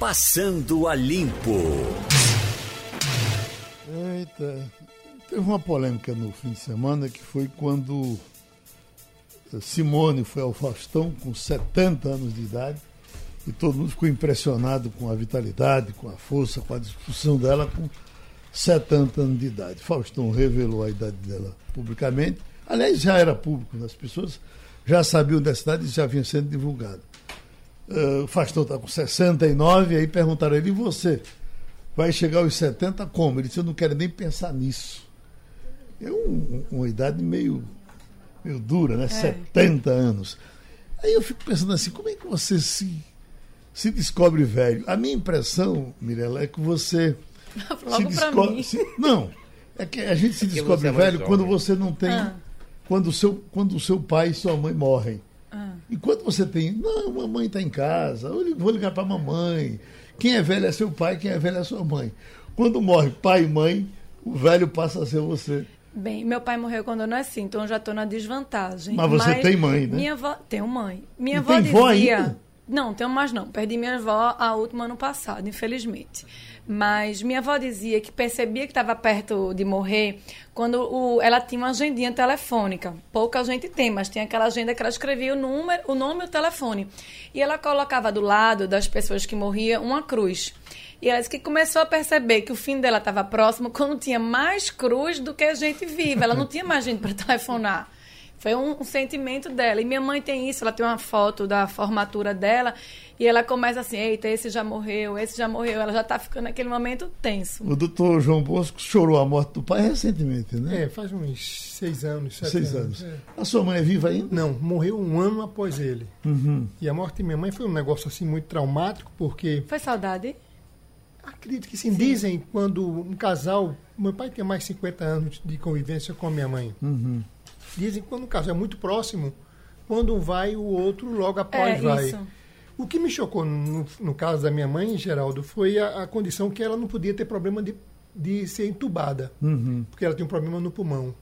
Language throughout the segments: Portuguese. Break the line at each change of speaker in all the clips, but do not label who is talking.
Passando a Limpo.
Eita, teve uma polêmica no fim de semana que foi quando Simone foi ao Faustão com 70 anos de idade e todo mundo ficou impressionado com a vitalidade, com a força, com a discussão dela com 70 anos de idade. Faustão revelou a idade dela publicamente. Aliás, já era público, né? as pessoas já sabiam dessa idade e já vinha sendo divulgado. Uh, o Faustão está com 69, e aí perguntaram a ele, e você? Vai chegar aos 70 como? Ele disse, eu não quero nem pensar nisso. É um, uma idade meio, meio dura, né? É. 70 anos. Aí eu fico pensando assim, como é que você se, se descobre velho? A minha impressão, Mirella, é que você
se descobre.
Se, não, é que a gente se descobre é velho quando você não tem. Ah. Quando o seu, quando o seu pai e sua mãe morrem. Enquanto você tem, não, mamãe está em casa, eu vou ligar para a mamãe. Quem é velho é seu pai, quem é velho é sua mãe. Quando morre pai e mãe, o velho passa a ser você.
Bem, meu pai morreu quando eu nasci, então eu já estou na desvantagem.
Mas você Mas tem mãe, né?
Minha avó, tenho mãe. Minha e avó tem dizia, vó ainda? Não, tenho mais não. Perdi minha avó a última ano passado, infelizmente. Mas minha avó dizia que percebia que estava perto de morrer quando o, ela tinha uma agendinha telefônica. Pouca gente tem, mas tinha aquela agenda que ela escrevia o, número, o nome e o telefone. E ela colocava do lado das pessoas que morriam uma cruz. E ela disse que começou a perceber que o fim dela estava próximo quando tinha mais cruz do que gente viva. Ela não tinha mais gente para telefonar. Foi um, um, sentimento dela. E minha mãe tem isso, ela tem uma foto da formatura dela e ela começa assim: eita, esse já morreu, esse já morreu. Ela já está ficando naquele momento tenso.
O doutor João Bosco chorou a morte do pai recentemente, né?
É, faz uns seis anos, sete
seis
anos.
anos. É. A sua mãe é viva ainda?
Não, morreu um ano após ele.
Uhum.
E a morte de minha mãe foi um negócio assim muito traumático, porque.
Foi saudade?
Acredito que sim. sim. Dizem quando um casal. Meu pai tem mais de 50 anos de convivência com a minha mãe.
Uhum.
Dizem que quando um caso é muito próximo, quando um vai, o outro logo após é, vai. Isso. O que me chocou no, no, caso da minha mãe, Geraldo, foi a, a, condição que ela não podia ter problema de, de ser entubada,
uhum.
porque ela tinha um problema no pulmão.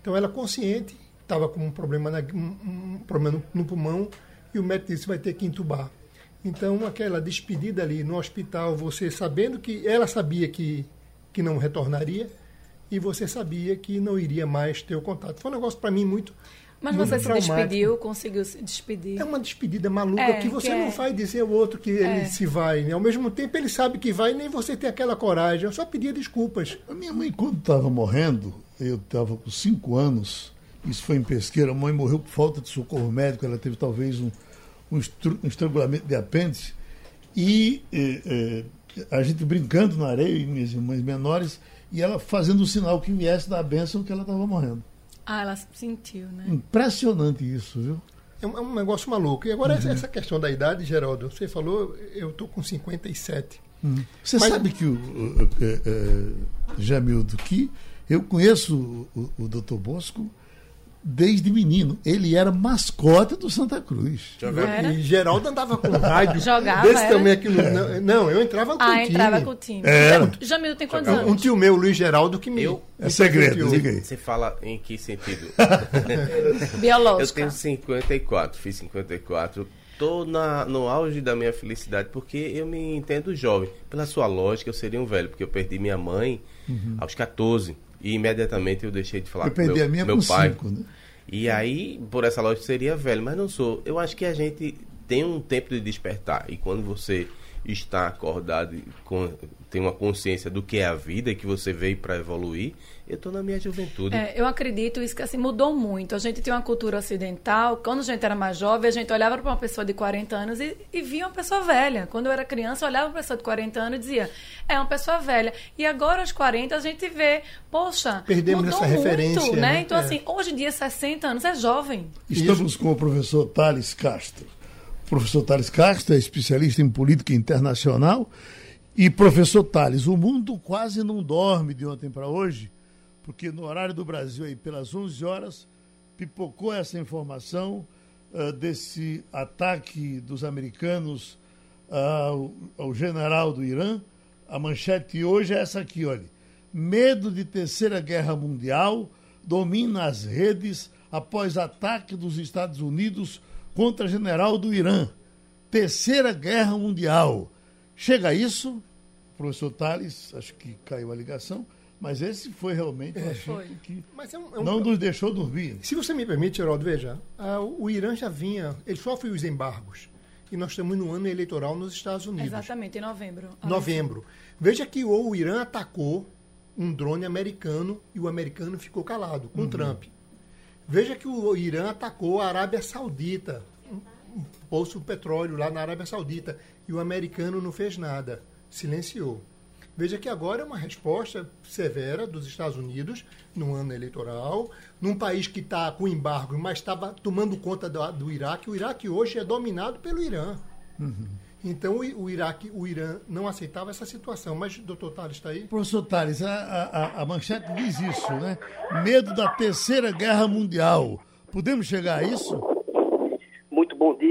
Então ela consciente estava com um problema, na, um, um problema no, no, pulmão e o médico disse vai ter que entubar. Então aquela despedida ali no hospital, você sabendo que ela sabia que que não retornaria, e você sabia que não iria mais ter o contato. Foi um negócio para mim muito.
Mas
muito
você se despediu, conseguiu se despedir.
É uma despedida maluca é, que você que não é... vai dizer ao outro que é. ele se vai. Né? Ao mesmo tempo, ele sabe que vai, nem você tem aquela coragem. Eu só pedia desculpas.
A minha mãe, quando estava morrendo, eu estava com cinco anos, isso foi em pesqueira, a mãe morreu por falta de socorro médico, ela teve talvez um, um, estrangulamento de apêndice. E eh, eh, a gente brincando na areia, e minhas irmãs menores, e ela fazendo o sinal que viesse da bênção que ela estava morrendo.
Ah, ela sentiu, né?
Impressionante isso, viu?
É um, é um negócio maluco. E agora, uhum. essa questão da idade, Geraldo, você falou, eu estou com 57.
Uhum. Você Mas... sabe que o, o, é, é, Jamildo, que eu conheço o, o, o doutor Bosco desde menino. Ele era mascote do Santa Cruz.
E Geraldo andava com rádio.
Jogava.
Desse era? também aqui. Não, não, eu entrava com
ah,
o time.
entrava com o time.
Era.
Jamil tem quantos
Jogava.
anos?
Um tio meu, Luiz Geraldo, que me.
Eu?
É segredo, diga aí.
Você fala em que sentido?
Biológico.
Eu tenho 54, fiz 54. Tô na, no auge da minha felicidade porque eu me entendo jovem. Pela sua lógica, eu seria um velho, porque eu perdi minha mãe uhum. aos 14. E imediatamente eu deixei de falar
eu
com
perdi
meu,
a minha
meu pai.
Cinco, né?
E aí, por essa lógica, seria velho, mas não sou. Eu acho que a gente tem um tempo de despertar. E quando você está acordado com, tem uma consciência do que é a vida e que você veio para evoluir, eu estou na minha juventude.
É, eu acredito isso que assim mudou muito. A gente tem uma cultura ocidental. Quando a gente era mais jovem, a gente olhava para uma pessoa de 40 anos e, e, via uma pessoa velha. Quando eu era criança, eu olhava para uma pessoa de 40 anos e dizia, é uma pessoa velha. E agora, aos 40, a gente vê, poxa,
perdemos essa
muito,
referência.
Né?
né?
Então,
é.
assim, hoje em dia, 60 anos é jovem.
Estamos com o professor Thales Castro. O professor Thales Castro é especialista em política internacional. E, professor Thales, o mundo quase não dorme de ontem para hoje porque no horário do Brasil, aí pelas 11 horas, pipocou essa informação uh, desse ataque dos americanos uh, ao general do Irã. A manchete hoje é essa aqui, olha. Medo de terceira guerra mundial domina as redes após ataque dos Estados Unidos contra general do Irã. Terceira guerra mundial. Chega a isso, professor Tales, acho que caiu a ligação, mas esse foi realmente um assunto que é um, é um... não nos deixou dormir.
Se você me permite, Geraldo, veja, o Irã já vinha, ele sofre os embargos. E nós estamos no ano eleitoral nos Estados Unidos.
Exatamente, em novembro.
Novembro. Veja que o Irã atacou um drone americano e o americano ficou calado, com uhum. Trump. Veja que o Irã atacou a Arábia Saudita, poço de petróleo lá na Arábia Saudita, e o americano não fez nada, silenciou. Veja que agora é uma resposta severa dos Estados Unidos no ano eleitoral, num país que está com embargo, mas estava tomando conta do, do, Iraque. O Iraque hoje é dominado pelo Irã. Uhum. Então o, Iraque, o Irã não aceitava essa situação. Mas, doutor Tales, está aí?
Professor Tales, a, a, a manchete diz isso, né? Medo da terceira guerra mundial. Podemos chegar a isso?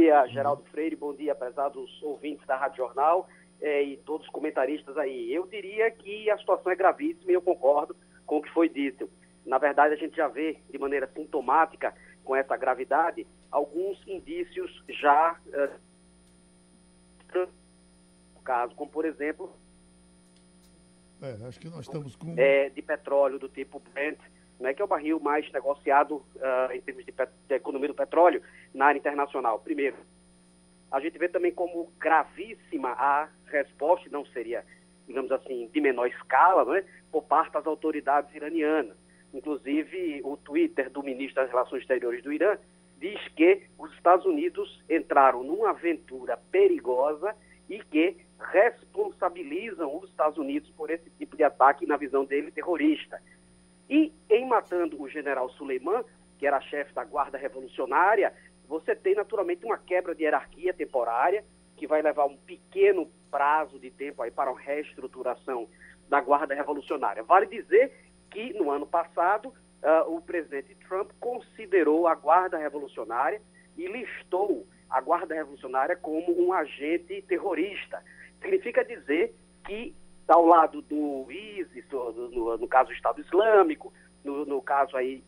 Dia, Geraldo Freire. Bom dia, prezados ouvintes da Rádio Jornal é, e todos os comentaristas aí. Eu diria que a situação é gravíssima e eu concordo com o que foi dito. Na verdade, a gente já vê de maneira sintomática com essa gravidade alguns indícios já uh, caso, como por exemplo
é, acho que nós estamos com
é, de petróleo do tipo Brent, né, que é o barril mais negociado uh, em termos de, de economia do petróleo na área internacional. Primeiro, a gente vê também como gravíssima a resposta, não seria, digamos assim, de menor escala, não é? por parte das autoridades iranianas. Inclusive, o Twitter do ministro das Relações Exteriores do Irã diz que os Estados Unidos entraram numa aventura perigosa e que responsabilizam os Estados Unidos por esse tipo de ataque, na visão dele, terrorista. E em matando o general Suleiman, que era chefe da Guarda Revolucionária, você tem naturalmente uma quebra de hierarquia temporária, que vai levar um pequeno prazo de tempo aí para uma reestruturação da Guarda Revolucionária. Vale dizer que no ano passado uh, o presidente Trump considerou a Guarda Revolucionária e listou a Guarda Revolucionária como um agente terrorista. Significa dizer que, ao lado do ISIS, do, no, no, caso do Estado Islâmico, no, no caso aí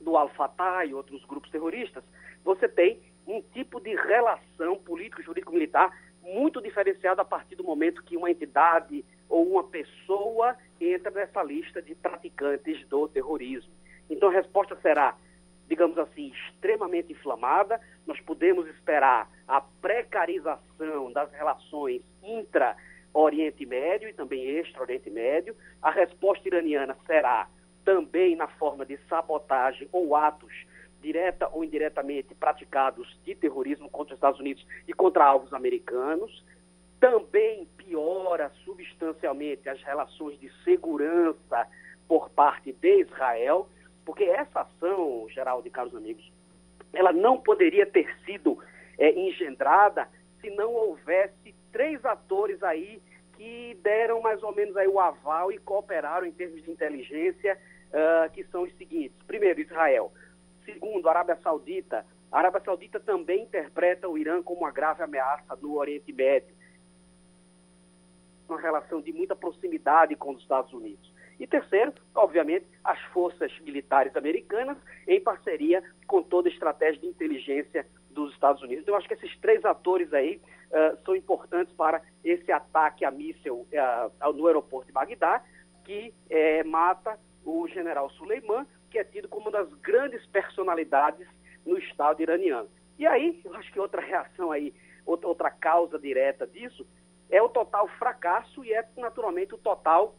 do Al-Fatah e outros grupos terroristas, você tem um tipo de relação político-jurídico-militar muito diferenciado a partir do momento que uma entidade ou uma pessoa entra nessa lista de praticantes do terrorismo. Então a resposta será, digamos assim, extremamente inflamada. Nós podemos esperar a precarização das relações intra Oriente Médio e também extra-Oriente Médio. A resposta iraniana será também na forma de sabotagem ou atos direta ou indiretamente praticados de terrorismo contra os Estados Unidos e contra alvos americanos. Também piora substancialmente as relações de segurança por parte de Israel, porque essa ação, geral de caros amigos, ela não poderia ter sido é, engendrada se não houvesse três atores aí que deram mais ou menos aí o aval e cooperaram em termos de inteligência, uh, que são os seguintes. Primeiro, Israel. Segundo, Arábia Saudita. A Arábia Saudita também interpreta o Irã como uma grave ameaça no Oriente Médio. Uma relação de muita proximidade com os Estados Unidos. E terceiro, obviamente, as forças militares americanas em parceria com toda a estratégia de inteligência dos Estados Unidos. Então, eu acho que esses três atores aí uh, são importantes para esse ataque a míssil uh, no aeroporto de Bagdá, que uh, mata o general Suleiman que é tido como uma das grandes personalidades no Estado iraniano. E aí, eu acho que outra reação aí, outra, outra causa direta disso, é o total fracasso e é, naturalmente, o total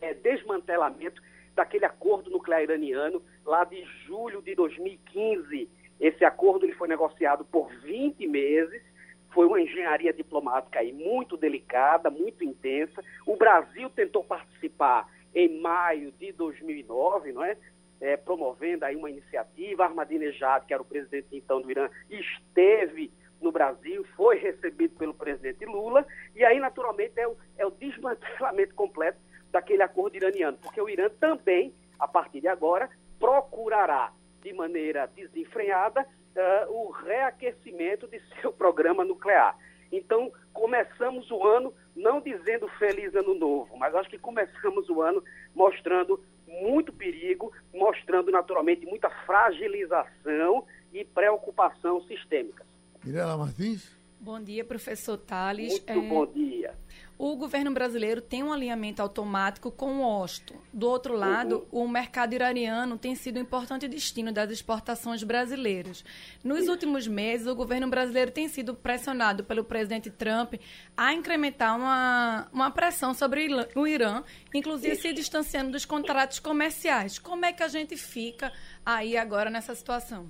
é, desmantelamento daquele acordo nuclear iraniano lá de julho de 2015. Esse acordo ele foi negociado por 20 meses, foi uma engenharia diplomática aí muito delicada, muito intensa. O Brasil tentou participar em maio de 2009, não é? é, promovendo aí uma iniciativa. Ahmadinejad, que era o presidente então do Irã, esteve no Brasil, foi recebido pelo presidente Lula, e aí, naturalmente, é o, é o desmantelamento completo daquele acordo iraniano, porque o Irã também, a partir de agora, procurará, de maneira desenfreada, uh, o reaquecimento de seu programa nuclear. Então, começamos o ano não dizendo feliz ano novo, mas acho que começamos o ano mostrando muito perigo, mostrando naturalmente muita fragilização e preocupação sistêmica.
Mirela Martins?
Bom dia, professor Tales.
Muito é... bom dia.
O governo brasileiro tem um alinhamento automático com o OSTO. Do outro lado, uhum. o mercado iraniano tem sido um importante destino das exportações brasileiras. Nos últimos meses, o governo brasileiro tem sido pressionado pelo presidente Trump a incrementar uma, uma pressão sobre o Irã, inclusive se distanciando dos contratos comerciais. Como é que a gente fica aí agora nessa situação?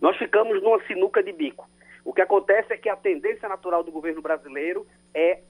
Nós ficamos numa sinuca de bico o que acontece é que a tendência natural do governo brasileiro é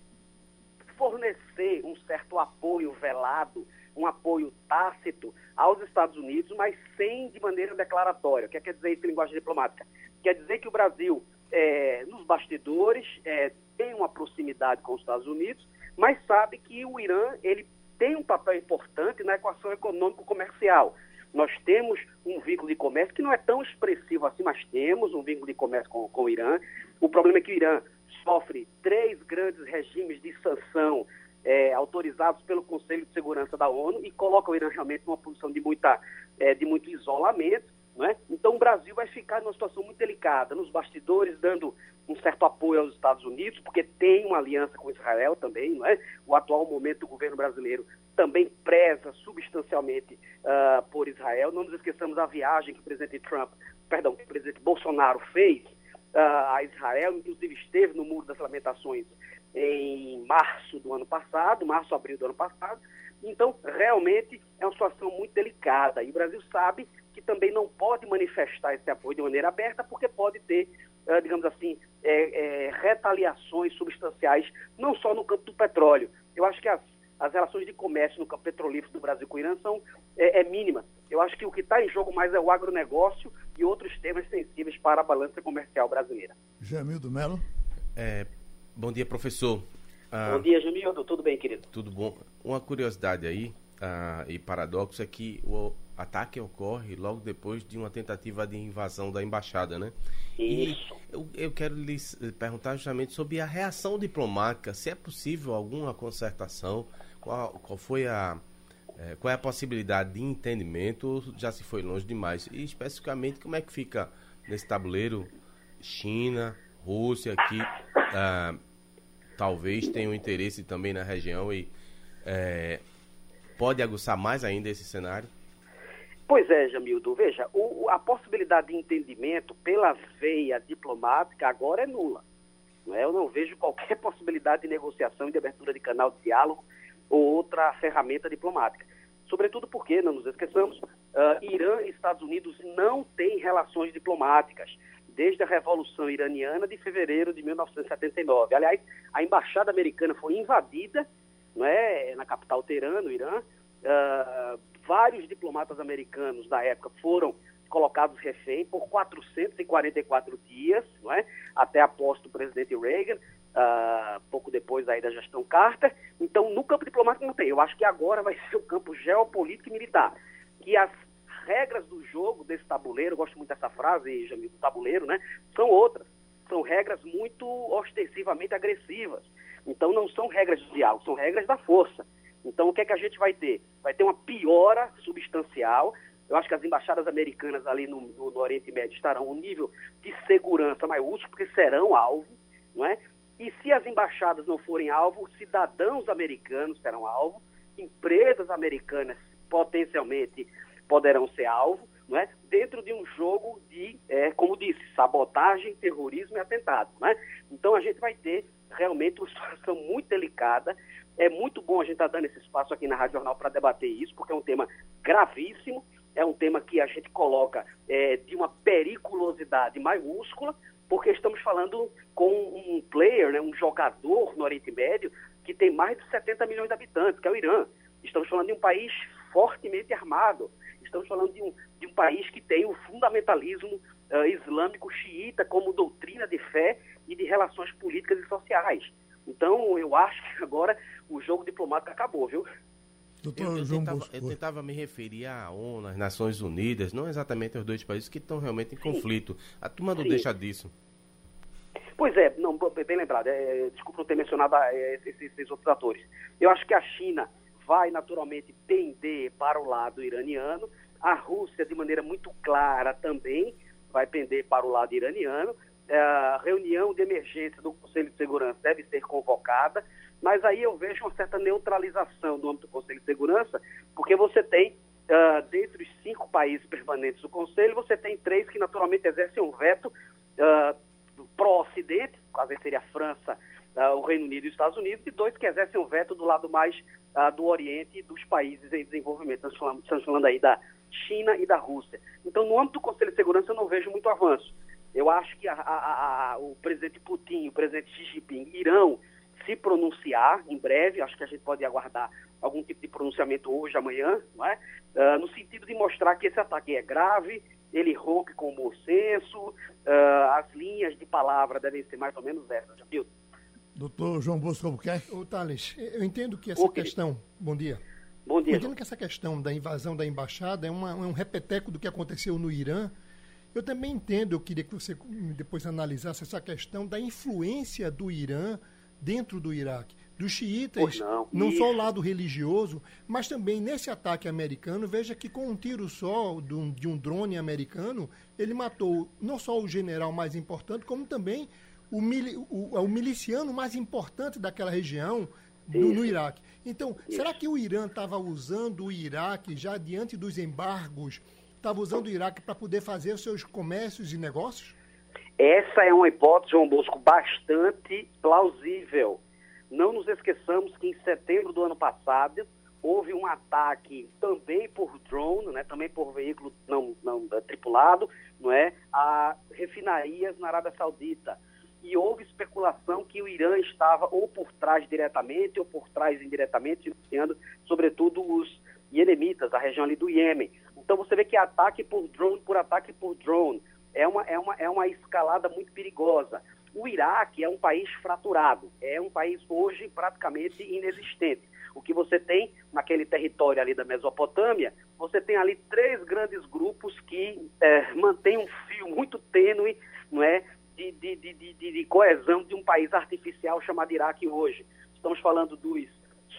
fornecer um certo apoio velado, um apoio tácito aos Estados Unidos, mas sem de maneira declaratória. O que quer dizer isso em linguagem diplomática? Quer dizer que o Brasil, é, nos bastidores, é, tem uma proximidade com os Estados Unidos, mas sabe que o Irã ele tem um papel importante na equação econômico-comercial. Nós temos um vínculo de comércio que não é tão expressivo assim, mas temos um vínculo de comércio com, com o Irã. O problema é que o Irã sofre três grandes regimes de sanção é, autorizados pelo Conselho de Segurança da ONU e coloca o Irã realmente numa posição de, muita, é, de muito isolamento. É? Então o Brasil vai ficar numa situação muito delicada, nos bastidores, dando um certo apoio aos Estados Unidos, porque tem uma aliança com Israel também. Não é? O atual momento do governo brasileiro também preza substancialmente uh, por Israel. Não nos esqueçamos da viagem que o presidente Trump, perdão, que o presidente Bolsonaro fez a Israel, inclusive esteve no Muro das Lamentações em março do ano passado, março, abril do ano passado. Então, realmente é uma situação muito delicada e o Brasil sabe que também não pode manifestar esse apoio de maneira aberta porque pode ter, uh, digamos assim, é, é, retaliações substanciais, não só no campo do petróleo. Eu acho que as relações de comércio no campo petrolífero do Brasil com o Irã são é, é mínima. Eu acho que o que está em jogo mais é o agronegócio e outros temas sensíveis para a balança comercial brasileira.
Jamildo Melo.
É, bom dia, professor.
Ah, bom dia, Jamildo. Tudo bem, querido?
Tudo bom. Uma curiosidade aí ah, e paradoxo é que o ataque ocorre logo depois de uma tentativa de invasão da embaixada, né?
Isso.
E eu, eu quero lhe perguntar justamente sobre a reação diplomática, se é possível alguma concertação qual, qual foi a é, qual é a possibilidade de entendimento já se foi longe demais? E especificamente como é que fica nesse tabuleiro China, Rússia, que ah, talvez tenham interesse também na região e é, pode aguçar mais ainda esse cenário?
Pois é, Jamildo. Veja, o, a possibilidade de entendimento pela veia diplomática agora é nula. Não é? Eu não vejo qualquer possibilidade de negociação e de abertura de canal de diálogo ou outra ferramenta diplomática. Sobretudo porque, não nos esqueçamos, uh, Irã e Estados Unidos não têm relações diplomáticas desde a Revolução Iraniana de fevereiro de 1979. Aliás, a embaixada americana foi invadida não é, na capital Teherã, no Irã. Uh, vários diplomatas americanos da época foram colocados refém por 444 dias, não é? até a posse do presidente Reagan uh, pouco depois aí da gestão Carter. Então, no campo diplomático não tem. Eu acho que agora vai ser o campo geopolítico e militar. Que as regras do jogo desse tabuleiro, gosto muito dessa frase, Jamil, do tabuleiro, né? São outras. São regras muito ostensivamente agressivas. Então, não são regras de diálogo, são regras da força. Então, o que é que a gente vai ter? Vai ter uma piora substancial. Eu acho que as embaixadas americanas ali no, no, Oriente Médio estarão um nível de segurança maiúsculo, porque serão alvo, não é? E se as embaixadas não forem alvo, cidadãos americanos serão alvo, empresas americanas potencialmente poderão ser alvo, não é? dentro de um jogo de, é, como disse, sabotagem, terrorismo e atentado. Não é? Então a gente vai ter realmente uma situação muito delicada. É muito bom a gente estar tá dando esse espaço aqui na Rádio Jornal para debater isso, porque é um tema gravíssimo, é um tema que a gente coloca é, de uma periculosidade maiúscula, porque estamos falando com um player, né, um jogador no Oriente Médio que tem mais de 70 milhões de habitantes, que é o Irã. Estamos falando de um país fortemente armado. Estamos falando de um, de um país que tem o fundamentalismo uh, islâmico xiita como doutrina de fé e de relações políticas e sociais. Então, eu acho que agora o jogo diplomático acabou, viu?
Doutor eu, eu, tentava, eu, tentava, me referir à ONU, às Nações Unidas, não exatamente aos dois países que estão realmente em Sim. conflito. A turma não Sim. deixa disso.
Pois é, não, bem lembrado. É, desculpa não ter mencionado é, esses, esses, outros atores. Eu acho que a China vai naturalmente pender para o lado iraniano, a Rússia, de maneira muito clara, também vai pender para o lado iraniano, uh, reunião de emergência do Conselho de Segurança deve ser convocada, mas aí eu vejo uma certa neutralização do âmbito do Conselho de Segurança, porque você tem, uh, dentre os cinco países permanentes do Conselho, você tem três que naturalmente exercem um veto uh, pró-Ocidente, quase seria a França, uh, o Reino Unido e os Estados Unidos, e dois que exercem um veto do lado mais uh, do Oriente e dos países em desenvolvimento. Estamos falando, estamos falando aí da China e da Rússia. Então, no âmbito do Conselho de Segurança, eu não vejo muito avanço. Eu acho que a, a, a, o presidente Putin, o presidente Xi Jinping irão se pronunciar em breve, acho que a gente pode aguardar algum tipo de pronunciamento hoje, amanhã, não é? Uh, no sentido de mostrar que esse ataque é grave, ele rompe com o bom senso, uh, as linhas de palavra devem ser mais ou menos essas?
Doutor João Bosco Albuquerque.
Ô, Thales, eu entendo que essa questão... Bom dia.
Bom dia.
Eu entendo que essa questão da invasão da embaixada é, uma, é um repeteco do que aconteceu no Irã. Eu também entendo, eu queria que você depois analisasse essa questão da influência do Irã dentro do Iraque, dos xiitas, não, não só o lado religioso, mas também nesse ataque americano, veja que com um tiro só de um, de um drone americano, ele matou não só o general mais importante, como também o, mili, o, o miliciano mais importante daquela região do, no Iraque. Então, Isso. será que o Irã estava usando o Iraque já diante dos embargos? Estava usando o Iraque para poder fazer os seus comércios e negócios?
Essa é uma hipótese, João Bosco, bastante plausível. Não nos esqueçamos que em setembro do ano passado houve um ataque também por drone, né, também por veículo não, não tripulado, não é, a refinarias na Arábia Saudita e houve especulação que o Irã estava ou por trás diretamente ou por trás indiretamente, financiando sobretudo os iemenitas, a região ali do Iêmen. Então você vê que ataque por drone por ataque por drone é uma, é uma, é uma escalada muito perigosa. O Iraque é um país fraturado, é um país hoje praticamente inexistente. O que você tem naquele território ali da Mesopotâmia, você tem ali três grandes grupos que é, mantêm um fio muito tênue não é, de, de, de, de, coesão de um país artificial chamado Iraque hoje. Estamos falando dos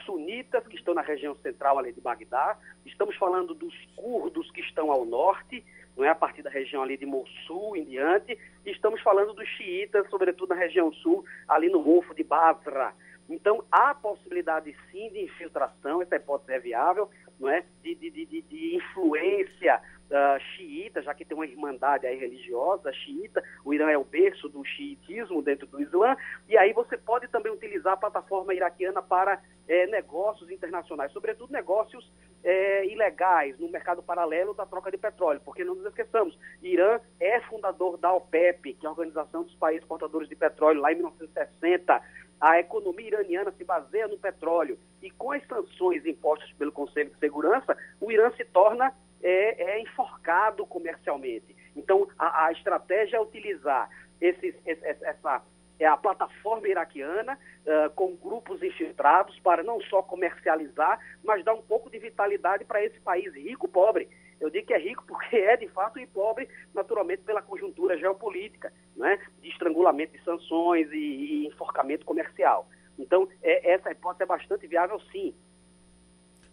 sunitas que estão na região central ali de Bagdá, estamos falando dos curdos que estão ao norte, não é a partir da região ali de Mossul em diante, estamos falando dos xiitas, sobretudo na região sul, ali no Golfo de Basra. Então, há possibilidade sim de infiltração, essa hipótese é viável, não é? de, de, de, de influência uh, xiita, já que tem uma irmandade religiosa xiita, o Irã é o berço do xiitismo dentro do Islã, e aí você pode também utilizar a plataforma iraquiana para é, negócios internacionais, sobretudo negócios é, ilegais no mercado paralelo da troca de petróleo, porque não nos esqueçamos, Irã é fundador da OPEP, que é a Organização dos Países Exportadores de Petróleo, lá em 1960. A economia iraniana se baseia no petróleo. E com as sanções impostas pelo Conselho de Segurança, o Irã se torna é, é enforcado comercialmente. Então, a, a estratégia é utilizar esses, essa é a plataforma iraquiana uh, com grupos infiltrados para não só comercializar, mas dar um pouco de vitalidade para esse país rico pobre. Eu digo que é rico porque é de fato e pobre, naturalmente, pela conjuntura geopolítica, né? de estrangulamento de sanções e, e enforcamento comercial. Então, é, essa hipótese é bastante viável, sim.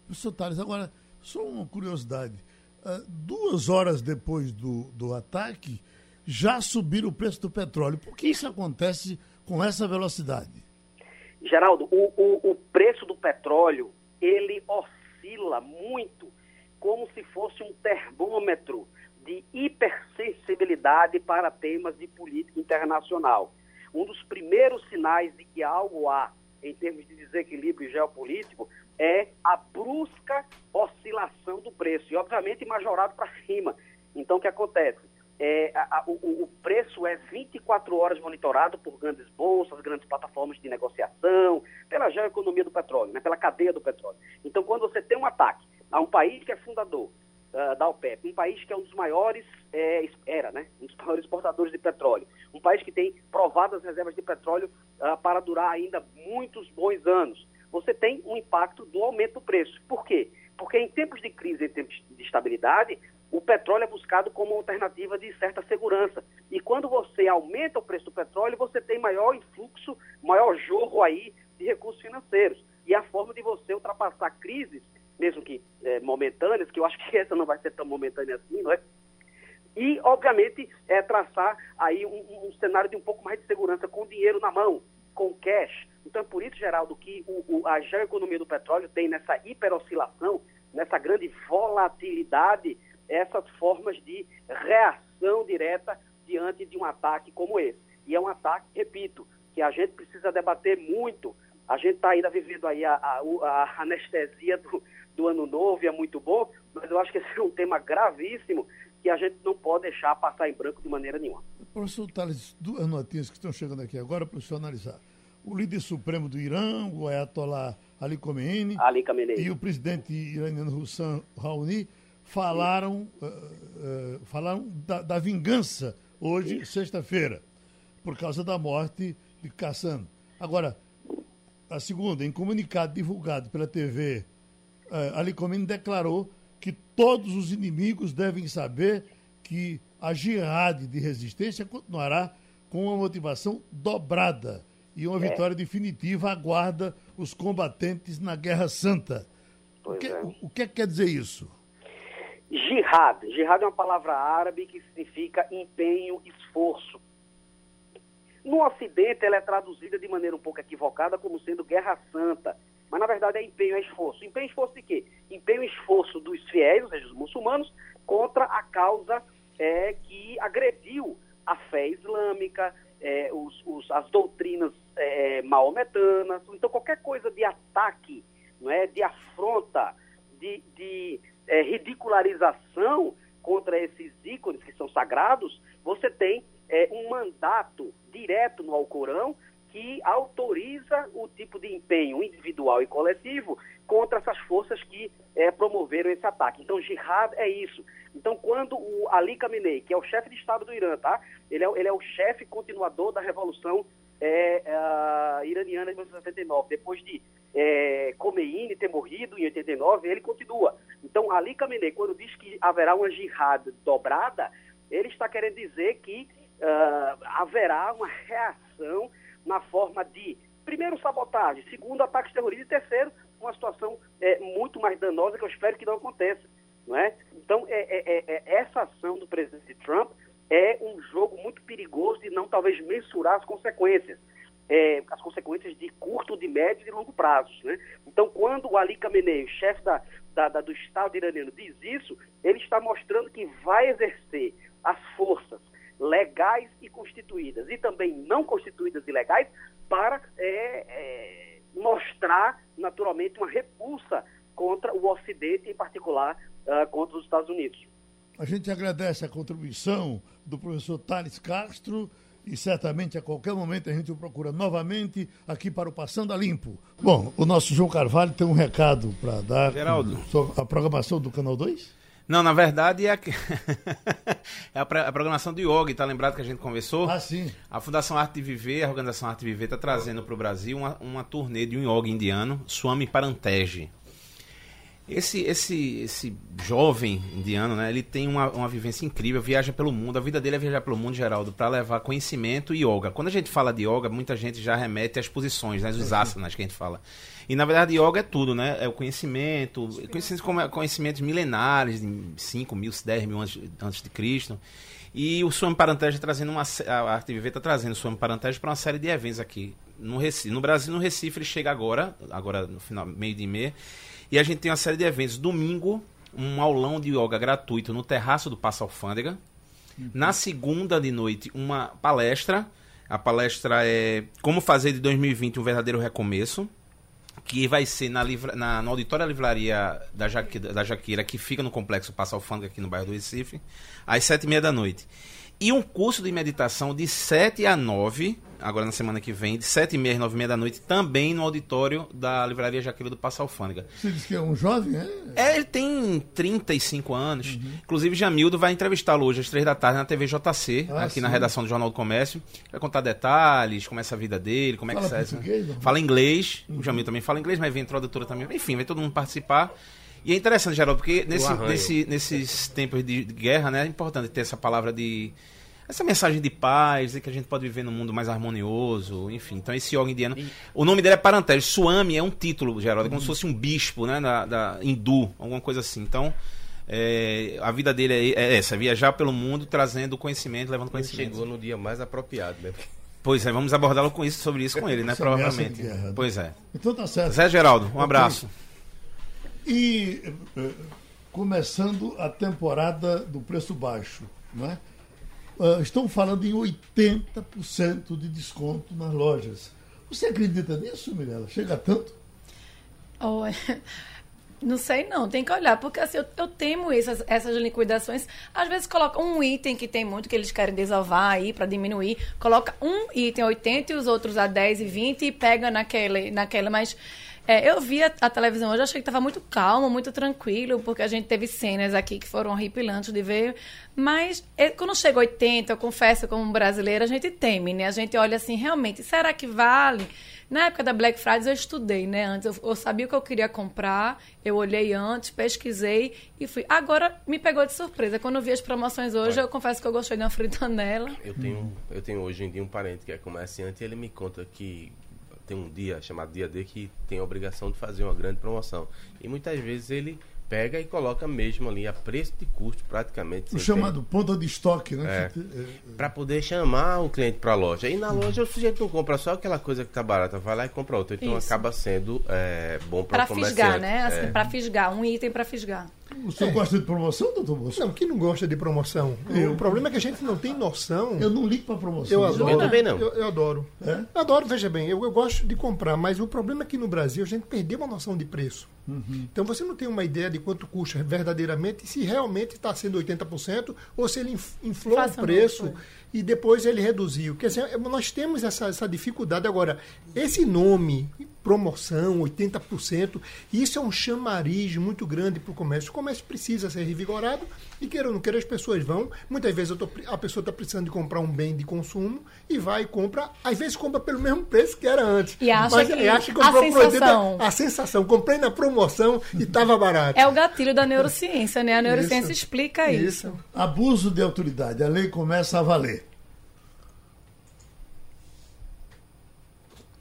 Professor Tales, agora, só uma curiosidade. Uh, duas horas depois do, do ataque, já subiram o preço do petróleo. Por que isso acontece com essa velocidade?
Geraldo, o, o, o preço do petróleo, ele oscila muito como se fosse um termômetro de hipersensibilidade para temas de política internacional. Um dos primeiros sinais de que algo há em termos de desequilíbrio geopolítico é a brusca oscilação do preço, e obviamente majorado para cima. Então, o que acontece? É, a, a, o, o, preço é 24 horas monitorado por grandes bolsas, grandes plataformas de negociação, pela geoeconomia do petróleo, né, pela cadeia do petróleo. Então, quando você tem um ataque a um país que é fundador uh, da OPEP, um país que é um dos maiores, é, era, né, um dos maiores exportadores de petróleo, um país que tem provadas reservas de petróleo uh, para durar ainda muitos bons anos, você tem um impacto do aumento do preço. Por quê? Porque em tempos de crise, em tempos de estabilidade, o petróleo é buscado como alternativa de certa segurança. E quando você aumenta o preço do petróleo, você tem maior influxo, maior jorro aí de recursos financeiros. E a forma de você ultrapassar crises, mesmo que é, momentâneas, que eu acho que essa não vai ser tão momentânea assim, não é? E, obviamente, é, traçar aí um, um cenário de um pouco mais de segurança com dinheiro na mão, com cash. Então, é por isso, Geraldo, que o, o, a geoeconomia do petróleo tem nessa hiperoscilação, nessa grande volatilidade, essas formas de reação direta diante de um ataque como esse. E é um ataque, repito, que a gente precisa debater muito. A gente está ainda vivendo aí a, a, a anestesia do, do ano novo e é muito bom, mas eu acho que esse é um tema gravíssimo que a gente não pode deixar passar em branco de maneira nenhuma.
Professor Tales, duas notícias que estão chegando aqui agora para o senhor analisar. O líder supremo do Irã, o Ayatollah Ali Khamenei,
Ali Khamenei.
e o presidente iraniano Hussein Rouhani falaram, uh, uh, falaram da, da, vingança hoje, sexta-feira, por causa da morte de Kassan. Agora, a segunda, em comunicado divulgado pela TV, eh, Ali Khamenei declarou que todos os inimigos devem saber que a jihad de resistência continuará com uma motivação dobrada e uma é. vitória definitiva aguarda os combatentes na Guerra Santa. o que, é. o é que quer dizer isso?
Jihad. Jihad é uma palavra árabe que significa empenho, esforço. No Ocidente, ela é traduzida de maneira um pouco equivocada como sendo Guerra Santa. Mas, na verdade, é empenho, é esforço. Empenho e esforço de quê? Empenho e esforço dos fiéis, ou seja, dos muçulmanos, contra a causa é, que agrediu a fé islâmica, é, os, os, as doutrinas é, maometanas. Então, qualquer coisa de ataque, não é, de afronta, de, de é, ridicularização contra esses ícones que são sagrados, você tem é, um mandato direto no Alcorão que autoriza o tipo de empenho individual e coletivo contra essas forças que é, promoveram esse ataque. Então, jihad é isso. Então, quando o Ali Khamenei, que é o chefe de Estado do Irã, tá? ele, é, ele é o chefe continuador da Revolução é, é, iraniana de 1979, depois de é, Khomeini ter morrido em 89, ele continua. Então, Ali Khamenei, quando diz que haverá uma jihad dobrada, ele está querendo dizer que uh, haverá uma reação na forma de, primeiro, sabotagem, segundo, ataques terroristas e terceiro, uma situação é, muito mais danosa que eu espero que não aconteça. Não é? Então, é, é, é, é essa ação do presidente Trump é um jogo muito perigoso de não talvez mensurar as consequências. É, as consequências de curto, de médio e de longo prazo. Né? Então, quando o Ali Khamenei, chefe da, da, da, do Estado iraniano, diz isso, ele está mostrando que vai exercer as forças legais e constituídas, e também não constituídas e legais, para é, é, mostrar, naturalmente, uma repulsa contra o Ocidente, em particular uh, contra os Estados Unidos.
A gente agradece a contribuição do professor Thales Castro e certamente a qualquer momento a gente o procura novamente aqui para o Passando a Limpo. Bom, o nosso João Carvalho tem um recado para dar
Geraldo.
sobre a programação do Canal 2?
Não, na verdade é a, é a, programação do yoga, tá lembrado que a gente conversou?
Ah, sim.
A Fundação Arte de Viver, a Organização Arte de Viver, está trazendo para o Brasil uma, uma turnê de um yoga indiano, Swami Parantege. Esse, esse, esse jovem indiano, né, ele tem uma, uma vivência incrível, viaja pelo mundo, a vida dele é viajar pelo mundo, Geraldo, para levar conhecimento e yoga. Quando a gente fala de yoga, muita gente já remete às posições, né, os asanas que a gente fala. E na verdade, yoga é tudo, né? É o conhecimento, conhecimento, conhecimentos milenares, de 5 mil, 10 mil antes, antes de Cristo. E o Swami Parantage trazendo uma. A Arte Viver está trazendo o Swami Parantage para uma série de eventos aqui no Recife. No Brasil, no Recife, ele chega agora, agora no final, meio de meia. E a gente tem uma série de eventos. Domingo, um aulão de yoga gratuito no terraço do Passa Alfândega. Uhum. Na segunda de noite, uma palestra. A palestra é Como Fazer de 2020 um Verdadeiro Recomeço que vai ser na, livra, na, na Auditória Livraria da, Jaque, da Jaqueira, que fica no Complexo Passa Alfândega, aqui no bairro do Recife, às sete e meia da noite. E um curso de meditação de 7 a 9, agora na semana que vem, de 7 e meia e 9 e meia da noite, também no auditório da Livraria Jaqueira do Passa Alfândega.
Você disse que é um jovem, é?
É, ele tem 35 anos. Uhum. Inclusive, Jamildo vai entrevistá-lo hoje às 3 da tarde na TV JC, ah, aqui sim. na redação do Jornal do Comércio. Vai contar detalhes, como é essa vida dele, como é
fala
que
é português,
Fala inglês, uhum. o Jamildo também fala inglês, mas vem introdutora também. Enfim, vai todo mundo participar. E é interessante, Geraldo, porque nesse, nesse, nesses tempos de guerra, né, é importante ter essa palavra de essa mensagem de paz e que a gente pode viver num mundo mais harmonioso, enfim. Então esse yoga indiano, o nome dele é Parantel. Swami é um título, Geraldo, é como se fosse um bispo, né, da, da hindu, alguma coisa assim. Então É, a vida dele é, é essa, viajar pelo mundo trazendo conhecimento, levando conhecimento.
Chegou no dia mais apropriado, né?
Pois é, vamos abordá-lo com isso, sobre isso com ele, né? Essa provavelmente. Guerra, né? Pois é.
Então tá certo.
Zé Geraldo, um abraço.
E eh, começando a temporada do preço baixo, né? Estão falando em 80% de desconto nas lojas. Você acredita nisso, Mirella? Chega tanto?
Oh, não sei não, tem que olhar, porque assim, eu, eu temo essas, essas liquidações. Às vezes coloca um item que tem muito que eles querem desovar aí para diminuir, coloca um item a 80 e os outros a 10 e 20 e pega naquele, naquela, mas é, eu vi a, a, televisão hoje, achei que estava muito calmo, muito tranquilo, porque a gente teve cenas aqui que foram horripilantes de ver. Mas é, quando chega 80, eu confesso, como brasileira, a gente teme, né? A gente olha assim, realmente, será que vale? Na época da Black Friday eu estudei, né? Antes eu, eu, sabia o que eu queria comprar, eu olhei antes, pesquisei e fui. Agora me pegou de surpresa. Quando eu vi as promoções hoje, Olha, eu confesso que eu gostei de uma fritanela.
Eu tenho, eu tenho hoje em dia um parente que é comerciante e ele me conta que tem um dia chamado dia D que tem a obrigação de fazer uma grande promoção. E muitas vezes ele pega e coloca mesmo ali a preço de custo praticamente.
O chamado ter... ponto de estoque, né?
É, para poder chamar o cliente para a loja. E na loja o sujeito não compra só aquela coisa que está barata, vai lá e compra outra. Então Isso. acaba sendo é, bom para o
comerciante. Para fisgar, né? Assim, é. Para fisgar, um item para fisgar.
O senhor é. gosta de promoção, doutor Bolsonaro?
Não, quem não gosta de promoção? Eu. O problema é que a gente não tem noção.
Eu não ligo para promoção.
Eu adoro.
Eu também não.
Eu, eu adoro. É? Eu adoro, veja bem, eu, eu, gosto de comprar, mas o problema é que no Brasil a gente perdeu a noção de preço. Uhum. Então você não tem uma ideia de quanto custa verdadeiramente, se realmente está sendo 80% ou se ele inflou Faça o preço e depois ele reduziu. Quer dizer, nós temos essa, essa dificuldade. Agora, esse nome promoção, 80%. Isso é um chamariz muito grande para o comércio. O comércio precisa ser revigorado e, queira ou não queira, as pessoas vão. Muitas vezes tô, a pessoa está precisando de comprar um bem de consumo e vai e compra. Às vezes compra pelo mesmo preço que era antes.
E acha mas, que, acha que comprou a sensação...
a sensação. Comprei na promoção e estava barato.
É o gatilho da neurociência, né? A neurociência isso, explica isso. isso.
Abuso de autoridade. A lei começa a valer.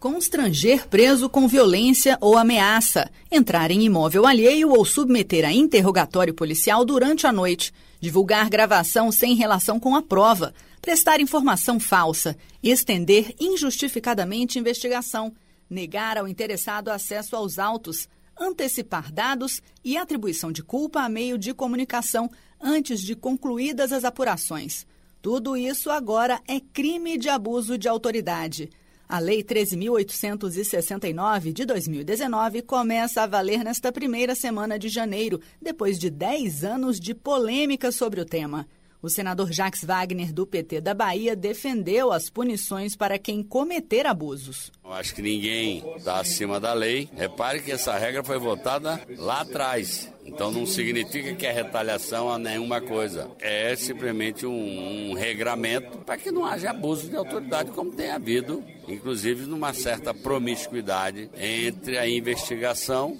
Constranger preso com violência ou ameaça, entrar em imóvel alheio ou submeter a interrogatório policial durante a noite, divulgar gravação sem relação com a prova, prestar informação falsa, estender injustificadamente investigação, negar ao interessado acesso aos autos, antecipar dados e atribuição de culpa a meio de comunicação antes de concluídas as apurações. Tudo isso agora é crime de abuso de autoridade. A Lei 13.869 de 2019 começa a valer nesta primeira semana de janeiro, depois de 10 anos de polêmica sobre o tema. O senador Jacques Wagner, do PT da Bahia, defendeu as punições para quem cometer abusos.
Eu acho que ninguém está acima da lei. Repare que essa regra foi votada lá atrás. Então não significa que é retaliação a nenhuma coisa. É simplesmente um, um regramento para que não haja abuso de autoridade, como tem havido, inclusive numa certa promiscuidade entre a investigação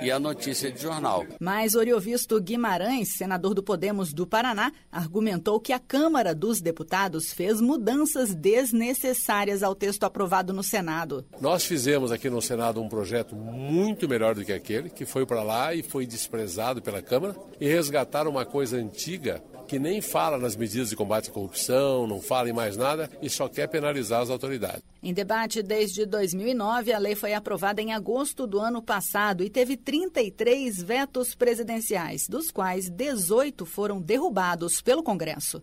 e a notícia de jornal.
Mas Oriovisto Guimarães, senador do Podemos do Paraná, argumentou que a Câmara dos Deputados fez mudanças desnecessárias ao texto aprovado no Senado.
Nós fizemos aqui no Senado um projeto muito melhor do que aquele, que foi para lá e foi desprezado pela Câmara e resgatar uma coisa antiga que nem fala nas medidas de combate à corrupção, não fala em mais nada e só quer penalizar as autoridades.
Em debate desde 2009, a lei foi aprovada em agosto do ano passado e teve 33 vetos presidenciais, dos quais 18 foram derrubados pelo Congresso.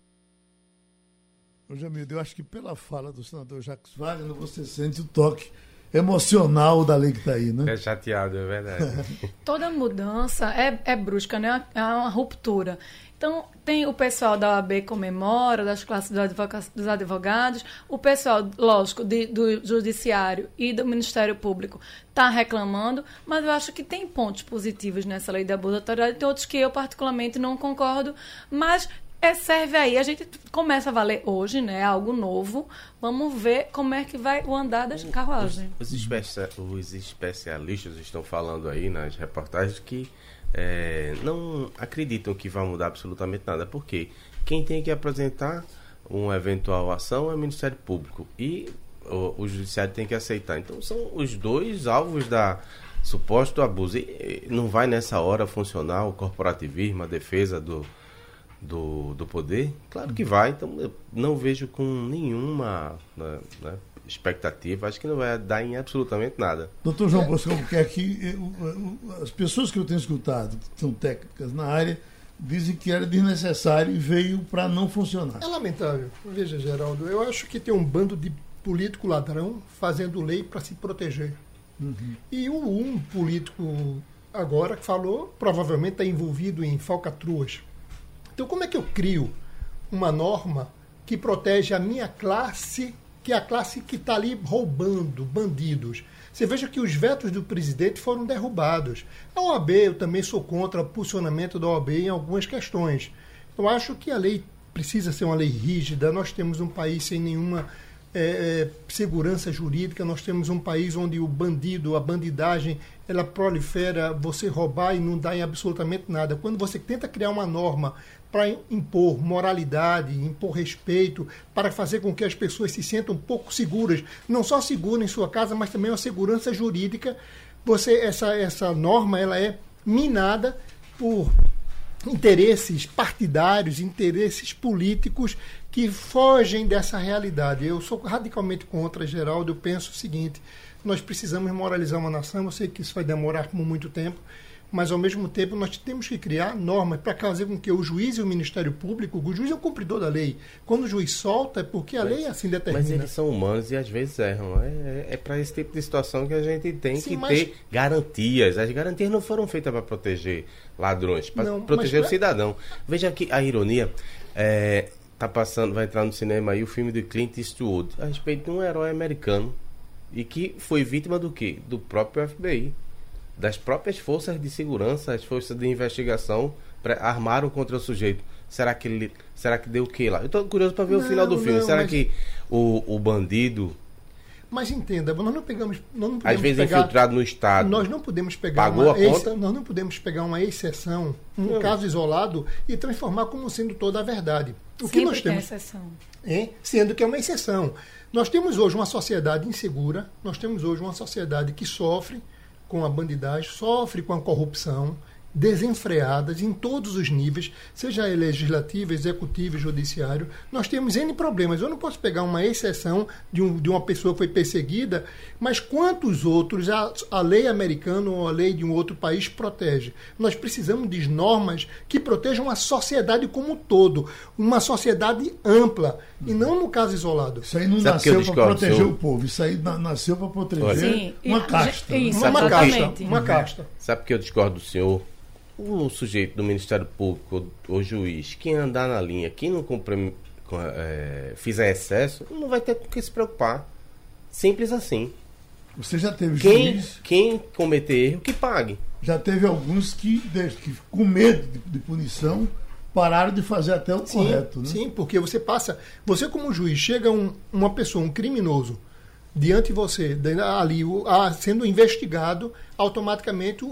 Ô Jamildo, eu acho que pela fala do senador Jacques Wagner, você sente o toque emocional da lei que está aí, né?
É chateado, é verdade.
Toda mudança é, é brusca, né? É uma ruptura. Então, tem o pessoal da OAB comemora, das classes dos advogados, o pessoal, lógico, de, do judiciário e do Ministério Público está reclamando, mas eu acho que tem pontos positivos nessa lei da abuso autoridade, tem outros que eu particularmente não concordo, mas é, serve aí. A gente começa a valer hoje, né? Algo novo. Vamos ver como é que vai o andar das carruagens.
Os, especia os especialistas estão falando aí nas reportagens que é, não acreditam que vai mudar absolutamente nada. Porque quem tem que apresentar uma eventual ação é o Ministério Público. E o, o Judiciário tem que aceitar. Então são os dois alvos da suposto abuso. E não vai nessa hora funcionar o corporativismo, a defesa do, do, do poder? Claro que vai. Então eu não vejo com nenhuma né, né, expectativa. Acho que não vai dar em absolutamente nada.
Doutor João Bosco, porque aqui as pessoas que eu tenho escutado, que são técnicas na área, dizem que era desnecessário e veio para não funcionar.
É lamentável. Veja, Geraldo, eu acho que tem um bando de político ladrão fazendo lei para se proteger. Uhum. E o um político agora que falou, provavelmente está envolvido em falcatruas. Então, como é que eu crio uma norma que protege a minha classe, que é a classe que está ali roubando, bandidos? Você veja que os vetos do presidente foram derrubados. A OAB, eu também sou contra o posicionamento da OAB em algumas questões. Eu acho que a lei precisa ser uma lei rígida. Nós temos um país sem nenhuma é, segurança jurídica. Nós temos um país onde o bandido, a bandidagem, ela prolifera, você roubar e não dá em absolutamente nada. Quando você tenta criar uma norma para impor moralidade, impor respeito, para fazer com que as pessoas se sintam um pouco seguras, não só seguras em sua casa, mas também uma segurança jurídica, você essa essa norma ela é minada por interesses partidários, interesses políticos que fogem dessa realidade. Eu sou radicalmente contra, Geraldo. Eu penso o seguinte: nós precisamos moralizar uma nação. Eu sei que isso vai demorar por muito tempo, mas ao mesmo tempo nós temos que criar normas para fazer com que o juiz e o Ministério Público, o juiz é o cumpridor da lei. Quando o juiz solta, é porque a mas, lei assim determina.
Mas eles são humanos e às vezes erram. É, é, é para esse tipo de situação que a gente tem Sim, que mas... ter garantias. As garantias não foram feitas para proteger ladrões, para proteger mas... o cidadão. Veja aqui a ironia. É, tá passando, vai entrar no cinema aí o filme de Clint Eastwood a respeito de um herói americano e que foi vítima do quê? Do próprio FBI, das próprias forças de segurança, as forças de investigação armaram contra o sujeito. Será que ele, será que deu o que lá? Eu tô curioso para ver não, o final do filme. Não, será mas... que o, o bandido
mas entenda, nós não pegamos. Nós não
Às vezes pegar, infiltrado no Estado.
Nós não podemos pegar
Pagou
uma
a conta?
nós não podemos pegar uma exceção, um não. caso isolado, e transformar como sendo toda a verdade.
O Sempre que nós temos. Exceção.
É, sendo que é uma exceção. Nós temos hoje uma sociedade insegura, nós temos hoje uma sociedade que sofre com a bandidagem, sofre com a corrupção, desenfreadas em todos os níveis, seja legislativo, executivo, judiciário. Nós temos N problemas. Eu não posso pegar uma exceção de, um, de uma pessoa que foi perseguida, mas quantos outros a, a lei americana ou a lei de um outro país protege? Nós precisamos de normas que protejam a sociedade como um todo, uma sociedade ampla, e não no caso isolado.
Isso aí não Sabe nasceu para proteger o povo, isso aí nasceu para proteger Sim. uma casta.
Isso, uma, casta uma casta.
Sabe que eu discordo do senhor? O sujeito do Ministério Público, o, o juiz, quem andar na linha, quem não cumpre, é, fizer excesso, não vai ter com que se preocupar. Simples assim.
Você já teve
quem, juiz... Quem cometer erro, que pague.
Já teve alguns que, que com medo de, de, punição, pararam de fazer até o
sim,
correto. Né?
Sim, porque você passa... Você como juiz, chega um, uma pessoa, um criminoso, diante de você, ali, sendo investigado, automaticamente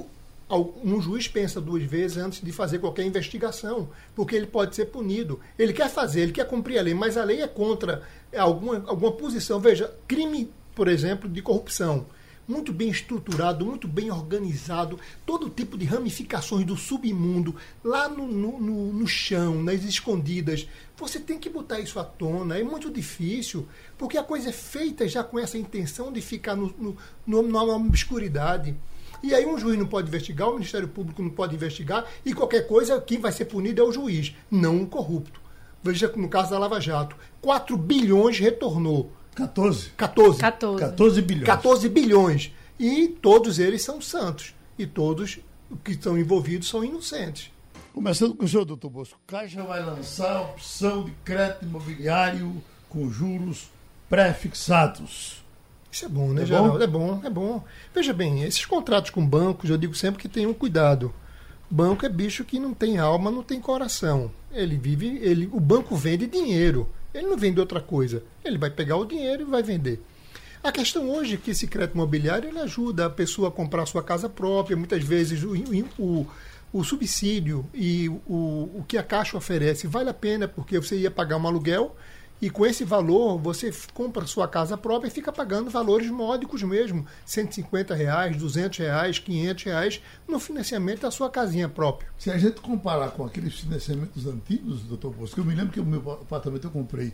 um juiz pensa duas vezes antes de fazer qualquer investigação, porque ele pode ser punido. Ele quer fazer, ele quer cumprir a lei, mas a lei é contra alguma, alguma posição. Veja, crime, por exemplo, de corrupção. Muito bem estruturado, muito bem organizado, todo tipo de ramificações do submundo, lá no, no, no, no chão, nas escondidas. Você tem que botar isso à tona. É muito difícil, porque a coisa é feita já com essa intenção de ficar no, no, no, na obscuridade. E aí um juiz não pode investigar, o Ministério Público não pode investigar, e qualquer coisa, quem vai ser punido é o juiz, não um corrupto. Veja no caso da Lava Jato. 4 bilhões retornou.
14.
14.
14.
14 bilhões.
14 bilhões. E todos eles são santos. E todos que estão envolvidos são inocentes.
Começando com o senhor, doutor Bosco. Caixa vai lançar a opção de crédito imobiliário com juros pré-fixados.
Isso é bom, né, é Geraldo? Bom? É bom, é bom. Veja bem, esses contratos com bancos, eu digo sempre que tenham cuidado. Banco é bicho que não tem alma, não tem coração. Ele vive, ele, o banco vende dinheiro. Ele não vende outra coisa. Ele vai pegar o dinheiro e vai vender. A questão hoje é que esse crédito imobiliário ele ajuda a pessoa a comprar sua casa própria. Muitas vezes o, o, o subsídio e o, o que a Caixa oferece vale a pena porque você ia pagar um aluguel E com esse valor, você compra sua casa própria e fica pagando valores módicos mesmo. 150 reais, 200 reais, 500 reais no financiamento da sua casinha própria.
Se a gente comparar com aqueles financiamentos antigos, doutor Bosco, eu me lembro que o meu apartamento eu comprei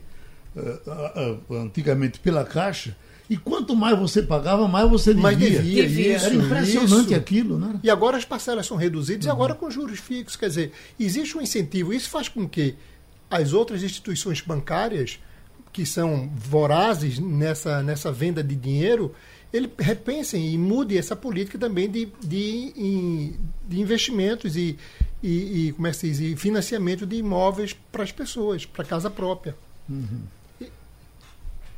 uh, uh, uh, antigamente pela Caixa, e quanto mais você pagava, mais você devia.
Mais devia,
devia.
Isso,
Era impressionante
isso.
aquilo, né?
E agora as parcelas são reduzidas uhum. e agora com juros fixos. Quer dizer, existe um incentivo. Isso faz com que as outras instituições bancárias, que são vorazes nessa, nessa venda de dinheiro, ele repensem e mudem essa política também de, de, de investimentos e, e, e, como é que diz, e financiamento de imóveis para as pessoas, para casa própria.
Uhum.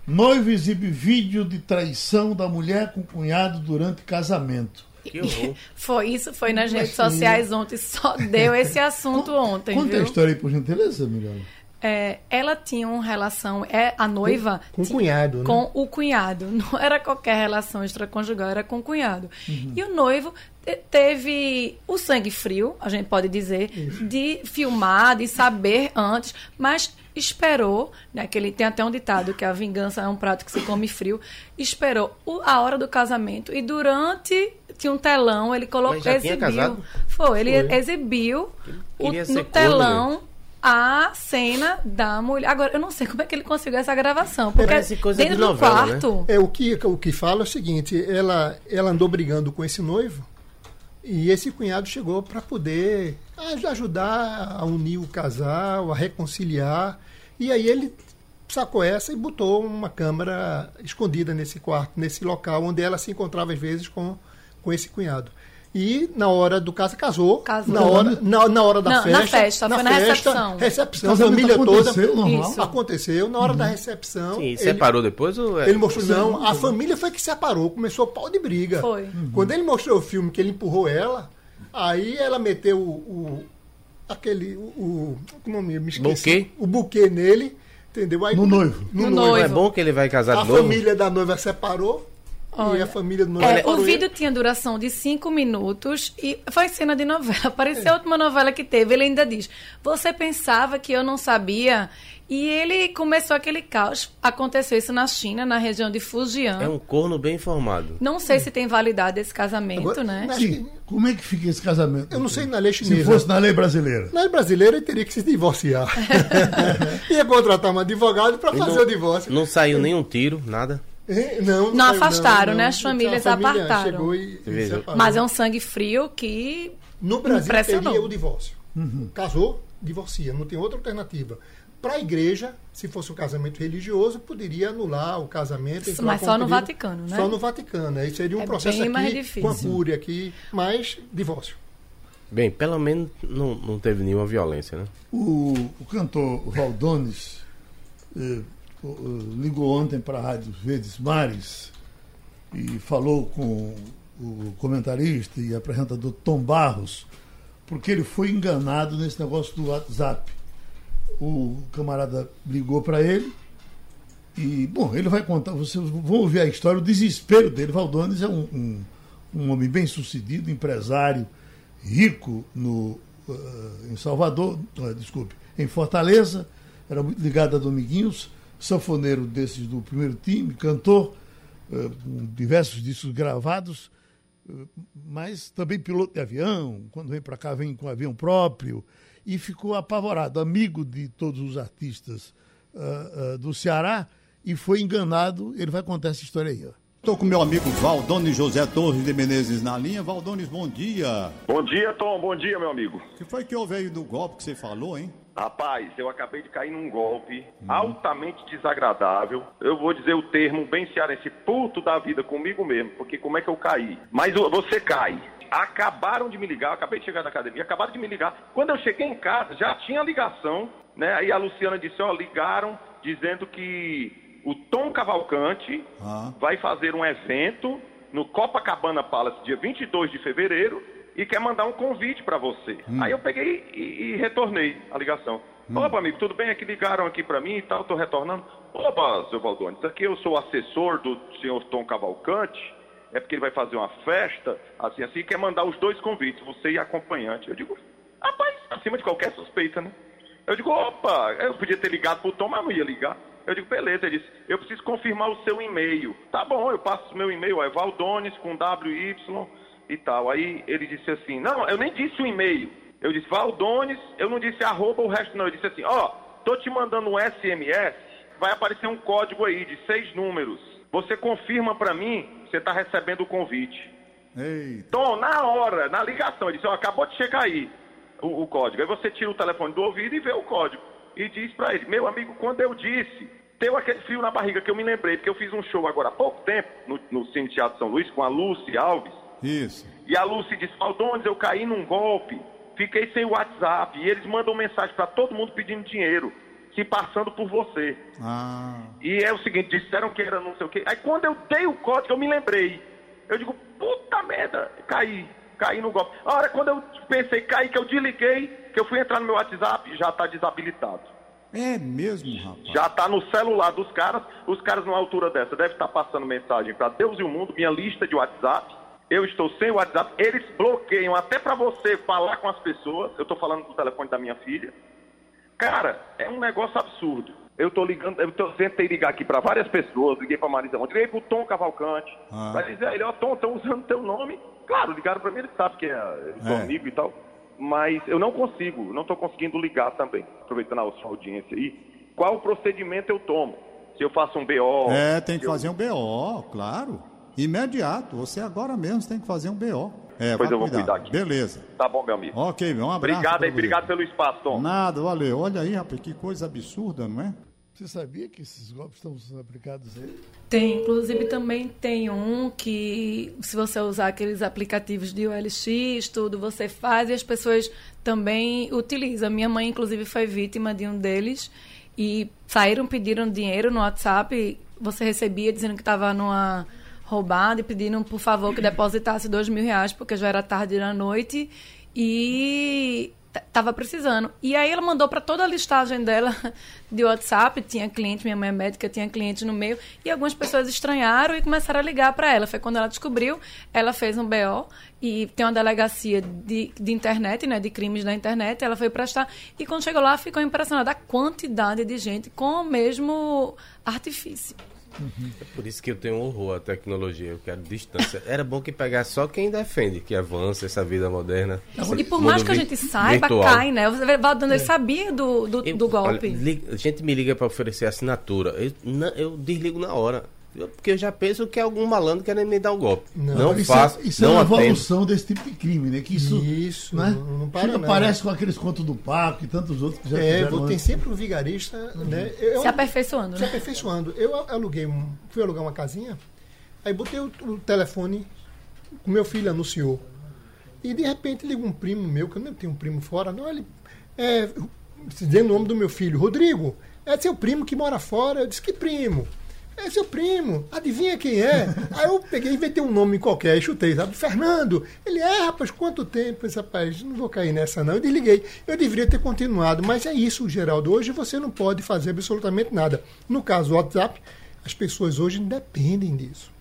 Noivo exibe vídeo de traição da mulher com o cunhado durante casamento.
Que horror. Foi isso, foi nas redes sociais ontem, só deu esse assunto ontem.
Conta
viu?
a história aí, por gentileza, Miriam.
É, ela tinha uma relação, é a noiva
com, com o cunhado, né?
com o cunhado. Não era qualquer relação extraconjugal, era com o cunhado. Uhum. E o noivo teve o sangue frio, a gente pode dizer, Isso. de filmar, de saber antes, mas esperou, né, que ele tem até um ditado que a vingança é um prato que se come frio, esperou a hora do casamento e durante tinha um telão, ele colocou exibiu. Foi, ele Foi. exibiu o, no telão a cena da mulher. Agora, eu não sei como é que ele conseguiu essa gravação. Porque
Parece coisa
dentro
de novela,
do quarto.
Né? É, o que, o que fala é o seguinte: ela, ela andou brigando com esse noivo e esse cunhado chegou para poder ajudar a unir o casal, a reconciliar. E aí ele sacou essa e botou uma câmera escondida nesse quarto, nesse local onde ela se encontrava às vezes com, com esse cunhado. E na hora do caso casou.
Casou.
Na hora, na, na hora da
Não,
festa.
na festa, foi na
festa,
recepção.
Recepção, a família toda.
Normal.
Isso. Aconteceu. Na hora uhum. da recepção.
Sim,
ele,
separou depois ou é...
Ele mostrou, não, a família foi que separou, começou pau de briga.
Foi. Uhum.
Quando ele mostrou o filme que ele empurrou ela, aí ela meteu o. o aquele. O, o, como me esqueci?
Buquê?
O buquê nele. Entendeu? Aí,
no noivo.
No,
no
noivo.
Não é bom que ele vai casar
a
de novo?
A família da noiva separou.
Olha,
e a família do
é, O vídeo ele. tinha duração de cinco minutos e foi cena de novela. Parecia é. a última novela que teve. Ele ainda diz: Você pensava que eu não sabia? E ele começou aquele caos. Aconteceu isso na China, na região de Fujian.
É um corno bem informado.
Não sei se tem validade esse casamento,
Agora,
né?
Sim. Como é que fica esse casamento?
Eu não sei na lei chinesa.
Se fosse na lei brasileira.
Na lei brasileira, ele teria que se divorciar. Ia contratar um advogado para fazer
não,
o divórcio.
Não saiu nenhum tiro, nada.
Não, não,
não afastaram,
não,
né? As famílias
a família
apartaram.
E, e
Mas é um sangue frio que.
No Brasil teria o divórcio. Uhum. Casou, divorcia, não tem outra alternativa. Para a igreja, se fosse um casamento religioso, poderia anular o casamento.
Mas só no Vaticano, né?
Só no Vaticano. Aí seria um
é
processo aqui, com a cúria aqui, mas divórcio.
Bem, pelo menos não, não teve nenhuma violência, né?
O, o cantor Valdones eh, ligou ontem para a Rádio Verdes Mares e falou com o comentarista e apresentador Tom Barros, porque ele foi enganado nesse negócio do WhatsApp. O camarada ligou para ele e, bom, ele vai contar, vocês vão ouvir a história, o desespero dele. Valdones é um, um, um homem bem sucedido, empresário, rico no, uh, em Salvador, uh, desculpe, em Fortaleza, era muito ligado a Dominguinhos sanfoneiro desses do primeiro time, cantor, uh, com diversos discos gravados, uh, mas também piloto de avião, quando vem para cá vem com avião próprio, e ficou apavorado, amigo de todos os artistas uh, do Ceará, e foi enganado. Ele vai contar essa história aí.
Estou com meu amigo Valdones José Torres de Menezes na linha. Valdones, bom dia.
Bom dia, Tom. Bom dia, meu amigo.
O que foi que houve aí do golpe que você falou, hein?
Rapaz, eu acabei de cair num golpe hum. altamente desagradável. Eu vou dizer o termo bem cearense, puto da vida comigo mesmo, porque como é que eu caí? Mas você cai. Acabaram de me ligar, acabei de chegar na academia, acabaram de me ligar. Quando eu cheguei em casa, já tinha ligação, né? Aí a Luciana disse, ó, ligaram dizendo que o Tom Cavalcante ah. vai fazer um evento no Copacabana Palace dia 22 de fevereiro e quer mandar um convite para você. Hum. Aí eu peguei e, e, retornei a ligação. Hum. Opa, amigo, tudo bem? Aqui ligaram aqui para mim e tal, estou retornando. Opa, seu Valdones, aqui eu sou assessor do senhor Tom Cavalcante, é porque ele vai fazer uma festa, assim, assim, quer mandar os dois convites, você e acompanhante. Eu digo, rapaz, acima de qualquer suspeita, né? Eu digo, opa, eu podia ter ligado pro Tom, mas não ia ligar. Eu digo, beleza. Ele disse, eu preciso confirmar o seu e-mail. Tá bom, eu passo o meu e-mail, é Valdones com WY e tal. Aí ele disse assim, não, eu nem disse o e-mail. Eu disse Valdones, eu não disse arroba o resto não. Eu disse assim, ó, oh, tô te mandando um SMS, vai aparecer um código aí de seis números. Você confirma para mim, você está recebendo o convite. Eita. Então, na hora, na ligação, ele disse, ó, oh, acabou de chegar aí o, o, código. Aí você tira o telefone do ouvido e vê o código. E diz para ele, meu amigo, quando eu disse, deu aquele frio na barriga que eu me lembrei, porque eu fiz um show agora há pouco tempo no, no Cine Teatro São Luís com a Lucy Alves.
Isso.
E a Lucy disse, Faldones, eu caí num golpe, fiquei sem WhatsApp. E eles mandam mensagem para todo mundo pedindo dinheiro, se passando por você.
Ah.
E é o seguinte, disseram que era não sei o quê. Aí quando eu dei o código, eu me lembrei. Eu digo, puta merda, caí, caí no golpe. A hora quando eu pensei, caí, que eu desliguei, que eu fui entrar no meu WhatsApp, já está desabilitado.
É mesmo, rapaz?
Já está no celular dos caras. Os caras, numa altura dessa, devem estar tá passando mensagem para Deus e o mundo, minha lista de WhatsApp eu estou sem o WhatsApp, eles bloqueiam até para você falar com as pessoas. Eu estou falando do telefone da minha filha. Cara, é um negócio absurdo. Eu estou ligando, eu tô, tentei ligar aqui para várias pessoas, liguei para Marisa Monte, liguei para o Tom Cavalcante, ah. para dizer a ele, ó, Tom, estão usando teu nome. Claro, ligaram para mim, ele sabe que é, é. amigo e tal. Mas eu não consigo, não estou conseguindo ligar também, aproveitando a sua audiência aí. Qual o procedimento eu tomo? Se eu faço um BO.
É, tem que fazer um BO, claro. Imediato. Você agora mesmo tem que fazer um BO.
É, pois eu vou cuidar aqui.
Beleza.
Tá bom, meu amigo.
Ok, meu, um abraço.
Obrigado aí, obrigado pelo espaço, Tom.
Nada, valeu. Olha aí, rapaz, que coisa absurda, não é?
Você sabia que esses golpes estão sendo aplicados aí?
Tem, inclusive também tem um que, se você usar aqueles aplicativos de OLX, tudo, você faz e as pessoas também utilizam. Minha mãe, inclusive, foi vítima de um deles e saíram, pediram dinheiro no WhatsApp, você recebia dizendo que estava numa roubado e pediram, por favor, que depositasse dois mil reais, porque já era tarde da noite e tava precisando. E aí ela mandou para toda a listagem dela de WhatsApp, tinha cliente, minha mãe é médica, tinha cliente no meio, e algumas pessoas estranharam e começaram a ligar para ela. Foi quando ela descobriu, ela fez um BO e tem uma delegacia de, de internet, né, de crimes da internet, ela foi prestar e quando chegou lá ficou impressionada a quantidade de gente com o mesmo artifício.
Uhum. É por isso que eu tenho horror à tecnologia, eu quero distância. Era bom que pegasse só quem defende que avança essa vida moderna.
E por mais que a gente saiba, virtual. cai, né? O Valdano é. sabia do, do, eu, do golpe.
Olha, a gente me liga para oferecer assinatura. Eu, eu desligo na hora. Porque eu já penso que é algum malandro querendo me dar um golpe. Não, não
isso
é- faço.
É, isso não é uma evolução desse tipo de crime, né? Que isso,
isso
né? não, não para Chega, parece com aqueles contos do Paco e tantos outros que já
É, tem antes. sempre um vigarista, uhum. né?
Eu, se aperfeiçoando.
Se né? aperfeiçoando. Eu aluguei um, fui alugar uma casinha, aí botei o, o telefone, o meu filho anunciou. E de repente liga um primo meu, que eu não tenho um primo fora, não, ele. É, dizendo o nome do meu filho, Rodrigo, é seu primo que mora fora. Eu disse, que primo? É seu primo, adivinha quem é? Aí eu peguei e inventei um nome qualquer e chutei, sabe? Fernando. Ele é, rapaz, quanto tempo? Esse rapaz, não vou cair nessa não. Eu desliguei. Eu deveria ter continuado, mas é isso, Geraldo. Hoje você não pode fazer absolutamente nada. No caso do WhatsApp, as pessoas hoje dependem disso.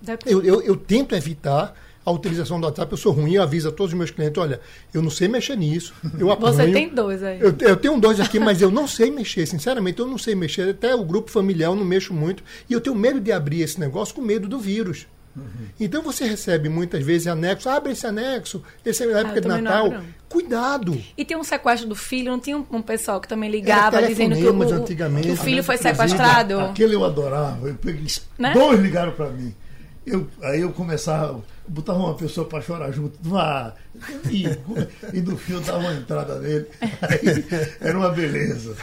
Depende. Eu, eu, eu tento evitar a utilização do WhatsApp, eu sou ruim, eu aviso a todos os meus clientes, olha, eu não sei mexer nisso. Eu
apanho, Você tem dois aí.
Eu, eu, tenho dois aqui, mas eu não sei mexer, sinceramente, eu não sei mexer. Até o grupo familiar eu não mexo muito. E eu tenho medo de abrir esse negócio com medo do vírus. Uhum. Então você recebe muitas vezes anexo, abre esse anexo, esse é na época ah, de Natal. Não, Cuidado!
E tem um sequestro do filho, não tinha um, um pessoal que também ligava dizendo que o, que o filho foi sequestrado?
Aquele eu adorava. Eu peguei, né? Dois ligaram para mim. Eu, aí eu começava botava uma pessoa para chorar junto, e, e no fim eu dava uma entrada nele. Aí, era uma beleza.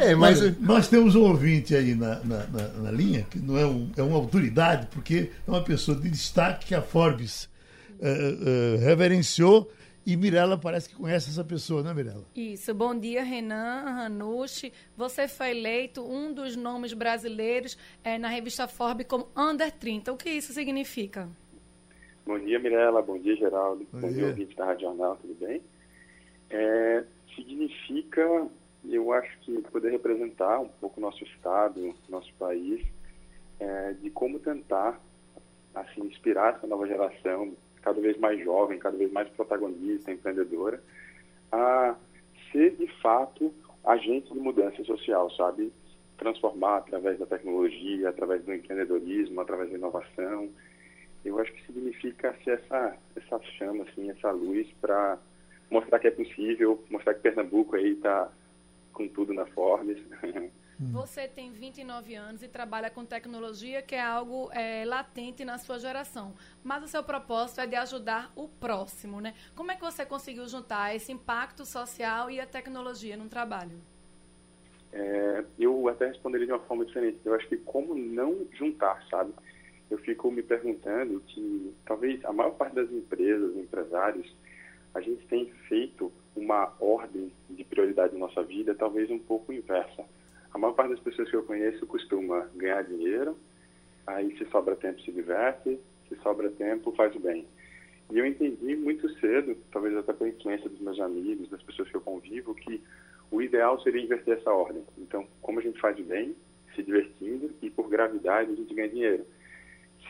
É, mas, mas, nós temos um ouvinte aí na, na, na, na linha, que não é, um, é uma autoridade, porque é uma pessoa de destaque que a Forbes uh, uh, reverenciou. E Mirella parece que conhece essa pessoa, né, Mirella?
Isso. Bom dia, Renan Ranucci. Você foi eleito um dos nomes brasileiros é, na revista Forbes como Under 30. O que isso significa?
Bom dia, Mirella. Bom dia, Geraldo. Bom, Bom dia, ouvinte da Rádio Jornal, tudo bem? É, significa, eu acho que poder representar um pouco o nosso Estado, nosso país, é, de como tentar assim, inspirar essa nova geração, cada vez mais jovem, cada vez mais protagonista, empreendedora, a ser de fato agente de mudança social, sabe? transformar através da tecnologia, através do empreendedorismo, através da inovação. Eu acho que significa ser essa, essa chama, assim, essa luz para mostrar que é possível, mostrar que Pernambuco aí está com tudo na Forbes.
Você tem 29 anos e trabalha com tecnologia, que é algo é, latente na sua geração. Mas o seu propósito é de ajudar o próximo, né? Como é que você conseguiu juntar esse impacto social e a tecnologia no trabalho?
É, eu até responderia de uma forma diferente. Eu acho que como não juntar, sabe? Eu fico me perguntando que talvez a maior parte das empresas, empresários, a gente tem feito uma ordem de prioridade na nossa vida talvez um pouco inversa. A maior parte das pessoas que eu conheço costuma ganhar dinheiro, aí se sobra tempo se diverte, se sobra tempo faz o bem. E eu entendi muito cedo, talvez até pela influência dos meus amigos, das pessoas que eu convivo, que o ideal seria inverter essa ordem. Então, como a gente faz o bem, se divertindo, e por gravidade a gente ganha dinheiro.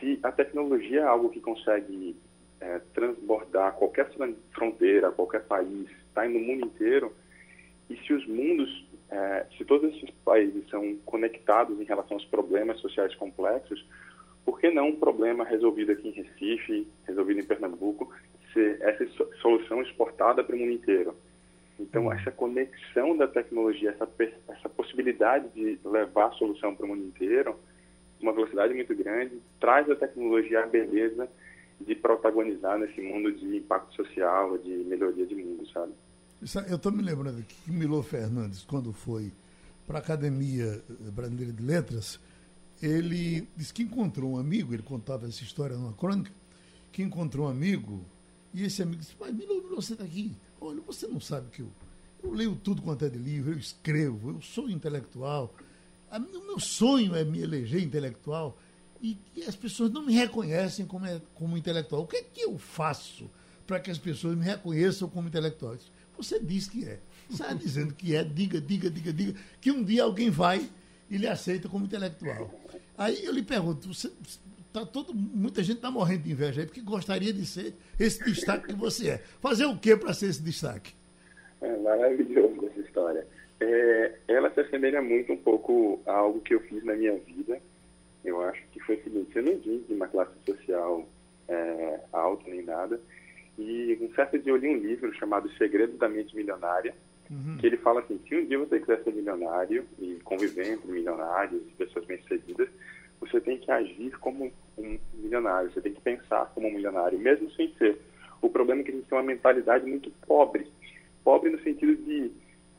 Se a tecnologia é algo que consegue é, transbordar qualquer fronteira, qualquer país, está no mundo inteiro, e se os mundos, é, se todos esses países são conectados em relação aos problemas sociais complexos, por que não um problema resolvido aqui em Recife, resolvido em Pernambuco, ser essa solução exportada para o mundo inteiro? Então, essa conexão da tecnologia, essa, essa possibilidade de levar a solução para o mundo inteiro, uma velocidade muito grande, traz a tecnologia a beleza de protagonizar nesse mundo de impacto social, de melhoria de mundo, sabe?
Eu estou me lembrando que Milo Fernandes, quando foi para a Academia Brasileira de Letras, ele disse que encontrou um amigo, ele contava essa história numa crônica, que encontrou um amigo, e esse amigo disse, mas Milo, você está aqui. Olha, você não sabe que eu, eu leio tudo quanto é de livro, eu escrevo, eu sou intelectual. O meu sonho é me eleger intelectual e, as pessoas não me reconhecem como, é, como intelectual. O que é que eu faço para que as pessoas me reconheçam como intelectual? Você diz que é. Sai dizendo que é, diga, diga, diga, diga, que um dia alguém vai e lhe aceita como intelectual. Aí eu lhe pergunto, você, tá todo, muita gente está morrendo de inveja aí, porque gostaria de ser esse destaque que você é. Fazer o que para ser esse destaque?
É maravilhoso. É, ela se assemelha muito um pouco a algo que eu fiz na minha vida. Eu acho que foi o seguinte, eu não vim de uma classe social é, alta nem nada. E um certo dia eu li um livro chamado Segredo da Mente Milionária, uhum. que ele fala assim, se um dia você quiser ser milionário e conviver entre milionários e pessoas bem-sucedidas, você tem que agir como um milionário, você tem que pensar como um milionário, mesmo sem ser. O problema é que a gente tem uma mentalidade muito pobre. Pobre no sentido de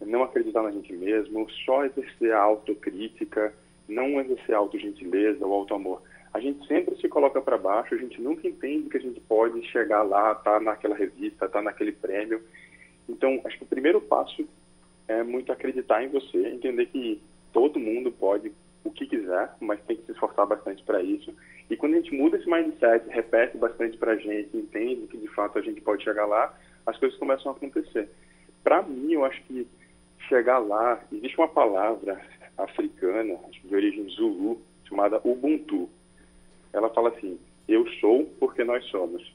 não acreditar na gente mesmo, só exercer a autocrítica, não exercer a autogentileza ou auto-amor. A gente sempre se coloca para baixo, a gente nunca entende que a gente pode chegar lá, tá naquela revista, tá naquele prêmio. Então, acho que o primeiro passo é muito acreditar em você, entender que todo mundo pode o que quiser, mas tem que se esforçar bastante para isso. E quando a gente muda esse mindset, repete bastante para a gente, entende que de fato a gente pode chegar lá, as coisas começam a acontecer. Para mim, eu acho que chegar lá, existe uma palavra africana, de origem zulu, chamada Ubuntu. Ela fala assim: Eu sou porque nós somos.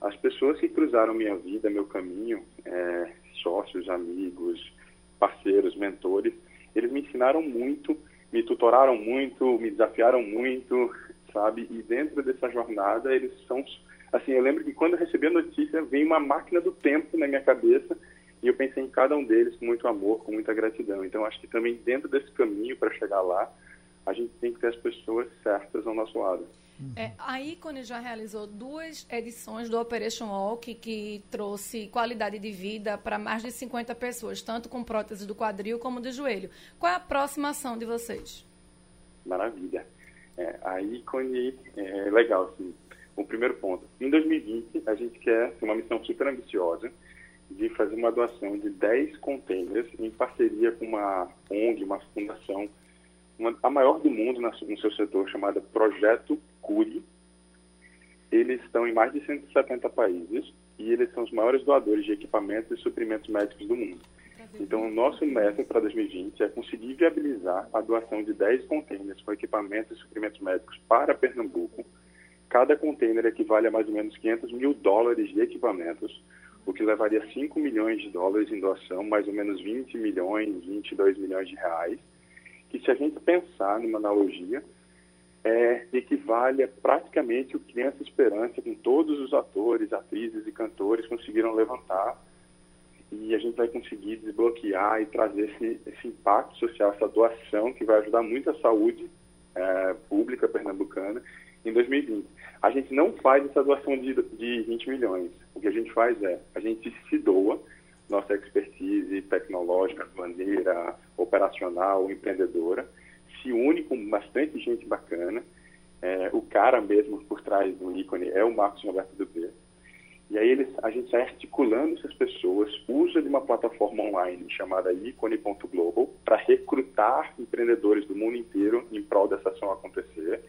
As pessoas que cruzaram minha vida, meu caminho, é, sócios, amigos, parceiros, mentores, eles me ensinaram muito me tutoraram muito, me desafiaram muito, sabe? E dentro dessa jornada, eles são. Assim, eu lembro que quando eu recebi a notícia, veio uma máquina do tempo na minha cabeça e eu pensei em cada um deles com muito amor, com muita gratidão. Então, acho que também dentro desse caminho para chegar lá, a gente tem que ter as pessoas certas ao nosso lado.
É, a Icone já realizou duas edições do Operation Walk, que trouxe qualidade de vida para mais de 50 pessoas, tanto com prótese do quadril como do joelho. Qual é a próxima ação de vocês?
Maravilha. É, a Icone é legal, assim. O primeiro ponto. Em 2020, a gente quer uma missão super ambiciosa de fazer uma doação de 10 containers em parceria com uma ONG, uma fundação uma, a maior do mundo no seu setor, chamada Projeto Cure. Eles estão em mais de 170 países e eles são os maiores doadores de equipamentos e suprimentos médicos do mundo. Então, o nosso meta para 2020 é conseguir viabilizar a doação de 10 containers com equipamentos e suprimentos médicos para Pernambuco. Cada container equivale a mais ou menos 500 mil dólares de equipamentos, o que levaria 5 milhões de dólares em doação, mais ou menos 20 milhões, 22 milhões de reais que se a gente pensar numa analogia, é, equivale a praticamente o Criança Esperança, com todos os atores, atrizes e cantores conseguiram levantar e a gente vai conseguir desbloquear e trazer esse, esse impacto social, essa doação que vai ajudar muito a saúde é, pública pernambucana em 2020. A gente não faz essa doação de, de 20 milhões. O que a gente faz é, a gente se doa, nossa expertise tecnológica, maneira operacional, empreendedora, se une com bastante gente bacana. É, o cara mesmo por trás do ícone é o Marcos Roberto Dubê. E aí eles, a gente sai articulando essas pessoas, usa de uma plataforma online chamada ícone.global para recrutar empreendedores do mundo inteiro em prol dessa ação acontecer.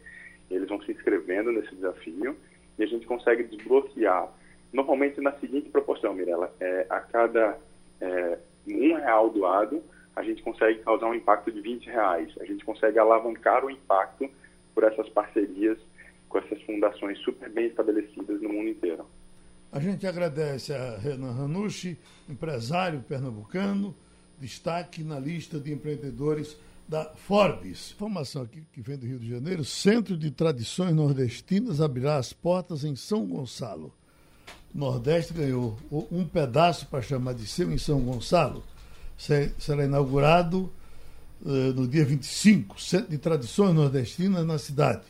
Eles vão se inscrevendo nesse desafio e a gente consegue desbloquear, normalmente na seguinte proporção, Mirella, é, a cada é, um real doado, a gente consegue causar um impacto de 20 reais. A gente consegue alavancar o impacto por essas parcerias com essas fundações super bem estabelecidas no mundo inteiro.
A gente agradece a Renan Ranucci, empresário pernambucano, destaque na lista de empreendedores da Forbes. Informação aqui que vem do Rio de Janeiro: Centro de Tradições Nordestinas abrirá as portas em São Gonçalo. Nordeste ganhou um pedaço para chamar de seu em São Gonçalo será inaugurado uh, no dia 25, Centro de Tradições Nordestinas na cidade.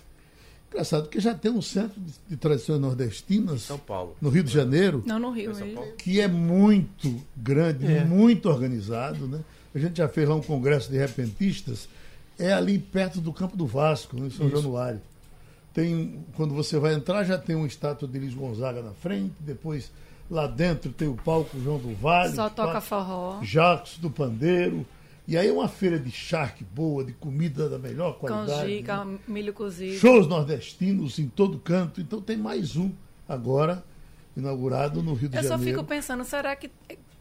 Engraçado que já tem um centro de, de tradições nordestinas
São Paulo.
no Rio de Janeiro.
Não, no Rio,
que é muito grande, é. muito organizado. Né? A gente já fez lá um congresso de repentistas, é ali perto do Campo do Vasco, em São Isso. Januário. Tem, quando você vai entrar, já tem uma estátua de Luiz Gonzaga na frente, depois Lá dentro tem o palco João do Vale.
Só toca forró.
Jacques do Pandeiro. E aí é uma feira de charque boa, de comida da melhor qualidade.
Canjica, né? milho cozido.
Shows nordestinos em todo canto. Então tem mais um agora, inaugurado no Rio de Janeiro.
Eu só fico pensando, será que,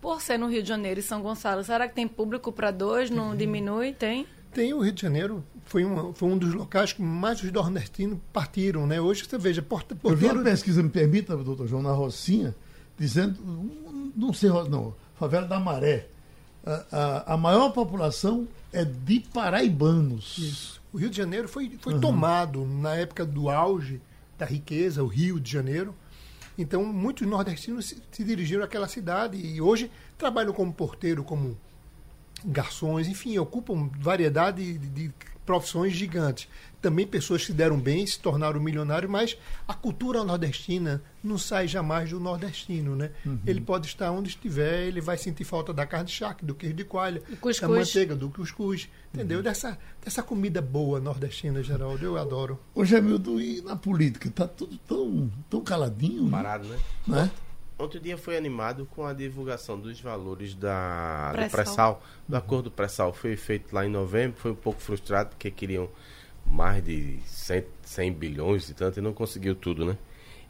por ser no Rio de Janeiro e São Gonçalo, será que tem público para dois? Não uhum. diminui? Tem?
Tem o Rio de Janeiro, foi, uma, foi um dos locais que mais os nordestinos partiram, né? Hoje você veja, Porto,
Porto... Eu vi uma pesquisa, me permita, doutor João, na Rocinha, dizendo, não sei, não, favela da Maré. A, a, a maior população é de paraibanos.
Isso. O Rio de Janeiro foi, foi uhum. tomado na época do auge da riqueza, o Rio de Janeiro. Então, muitos nordestinos se, se dirigiram àquela cidade e hoje trabalham como porteiro, como garçons, enfim, ocupam variedade de, de profissões gigantes. Também pessoas que se deram bem, se tornaram milionários, mas a cultura nordestina não sai jamais do nordestino, né? Uhum. Ele pode estar onde estiver, ele vai sentir falta da carne de charque, do queijo de coalha, da manteiga, do cuscuz, entendeu? Uhum. Dessa, dessa comida boa nordestina, Geraldo, eu adoro.
Ô, Gemildo, e na política? Tá tudo tão, tão caladinho,
Parado, né?
né?
Outro dia foi animado com a divulgação dos valores da, pré do pré-sal. Do acordo pré-sal foi feito lá em novembro, foi um pouco frustrado porque queriam mais de 100, 100 bilhões e tanto e não conseguiu tudo, né?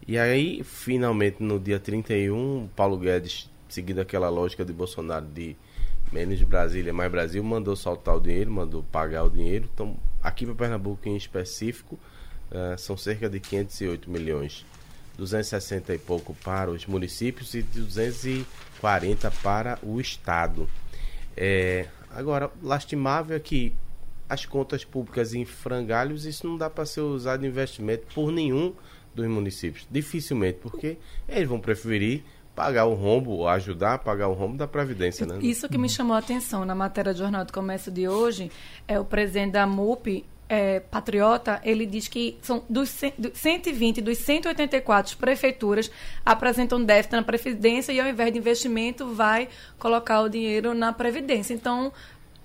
E aí, finalmente, no dia 31, Paulo Guedes, seguindo aquela lógica de Bolsonaro de menos Brasília, mais Brasil, mandou soltar o dinheiro, mandou pagar o dinheiro. Então, aqui para Pernambuco em específico, uh, são cerca de 508 milhões. 260 e pouco para os municípios e 240 para o estado. É, agora, lastimável é que as contas públicas em frangalhos, isso não dá para ser usado em investimento por nenhum dos municípios. Dificilmente, porque eles vão preferir pagar o rombo, ajudar a pagar o rombo da Previdência. Né?
Isso que me chamou a atenção na matéria do Jornal do Comércio de hoje é o presidente da MUP, é, patriota, ele diz que são dos, 120 dos 184 prefeituras apresentam déficit na Previdência e ao invés de investimento vai colocar o dinheiro na Previdência. Então,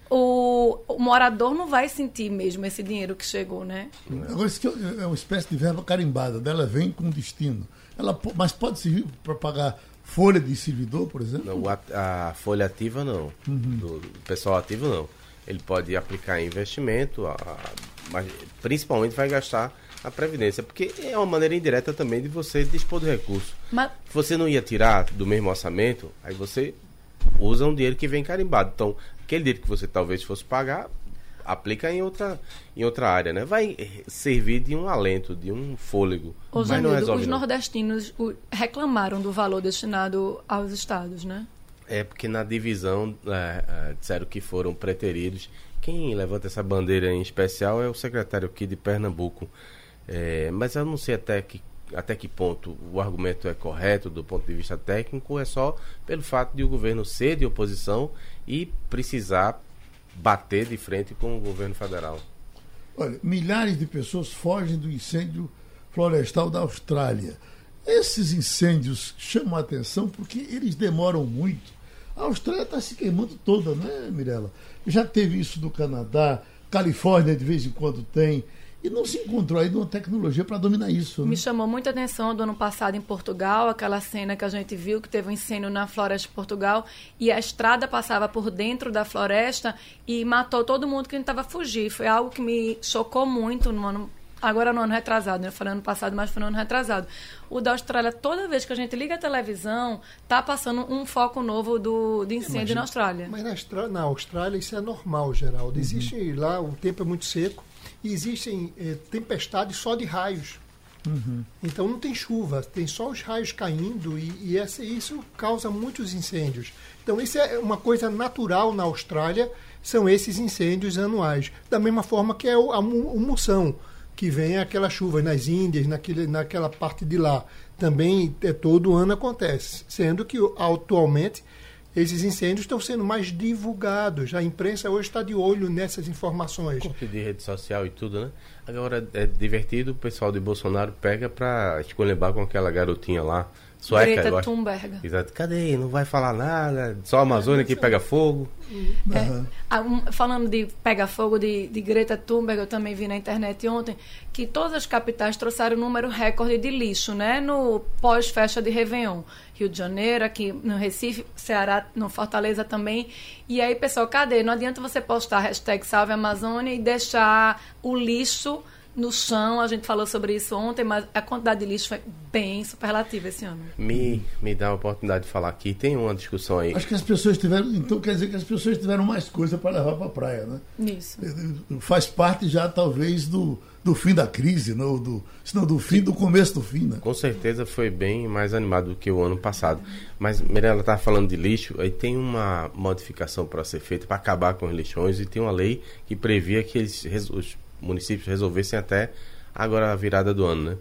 o, o, morador não vai sentir mesmo esse dinheiro que chegou, né?
Agora, isso é uma espécie de verba carimbada, dela vem com destino. Ela, mas pode servir para pagar folha de servidor, por exemplo?
Não, a, a folha ativa não. Uhum. Do, do pessoal ativo não. Ele pode aplicar em investimento, a, mas principalmente vai gastar a previdência, porque é uma maneira indireta também de você dispor do recurso. Mas... Você não ia tirar do mesmo orçamento, aí você usa um dinheiro que vem carimbado. Então, aquele dinheiro que você talvez fosse pagar, aplica em outra, em outra área, né? Vai servir de um alento, de um fôlego.
Os, mas não resolve, os não. nordestinos reclamaram do valor destinado aos estados, né?
É porque na divisão é, é, disseram que foram preteridos. Quem levanta essa bandeira em especial é o secretário aqui de Pernambuco. É, mas eu não sei até que, até que ponto o argumento é correto do ponto de vista técnico, é só pelo fato de o governo ser de oposição e precisar bater de frente com o governo federal.
Olha, milhares de pessoas fogem do incêndio florestal da Austrália. Esses incêndios chamam a atenção porque eles demoram muito. A Austrália está se queimando toda, né, Mirella? Já teve isso do Canadá, Califórnia de vez em quando tem. E não se encontrou ainda uma tecnologia para dominar isso. Né?
Me chamou muita atenção do ano passado em Portugal, aquela cena que a gente viu que teve um incêndio na floresta de Portugal e a estrada passava por dentro da floresta e matou todo mundo que tentava fugir. Foi algo que me chocou muito no ano agora no ano retrasado, né? Falei ano passado, mas foi no ano retrasado. O da Austrália, toda vez que a gente liga a televisão, tá passando um foco novo do, do incêndio Imagina, na Austrália.
Mas na, na, Austrália isso é normal, Geraldo. Uhum. Existe lá, o tempo é muito seco, e existem é, tempestades só de raios. Uhum. Então não tem chuva, tem só os raios caindo e, e essa, isso causa muitos incêndios. Então isso é uma coisa natural na Austrália, são esses incêndios anuais. Da mesma forma que é a, a, moção, que vem aquela chuva nas Índias, naquele, naquela parte de lá. Também é, todo ano acontece, sendo que atualmente esses incêndios estão sendo mais divulgados. A imprensa hoje está de olho nessas informações.
Corte de rede social e tudo, né? Agora é divertido, o pessoal de Bolsonaro pega para escolher com aquela garotinha lá,
Sueca, Greta Thunberg.
Exato. Cadê? Não vai falar nada. Só a Amazônia que pega fogo.
É, um, falando de pega fogo de, de Greta Thunberg, eu também vi na internet ontem que todas as capitais trouxeram o número recorde de lixo, né? No pós-festa de Réveillon. Rio de Janeiro, aqui no Recife, Ceará, no Fortaleza também. E aí, pessoal, cadê? Não adianta você postar hashtag Salve Amazônia e deixar o lixo no chão. A gente falou sobre isso ontem, mas a quantidade de lixo foi bem superlativa esse ano.
Me, me dá a oportunidade de falar aqui. Tem uma discussão aí.
Acho que as pessoas tiveram. Então quer dizer que as pessoas tiveram mais coisa para levar para a praia, né?
Isso.
Faz parte já, talvez, do, do fim da crise, não do, senão do fim do começo do fim, né?
Com certeza foi bem mais animado do que o ano passado. Mas, Mirella estava falando de lixo, aí tem uma modificação para ser feita para acabar com os lixões e tem uma lei que previa que eles, os municípios resolvessem até agora a virada do ano, né?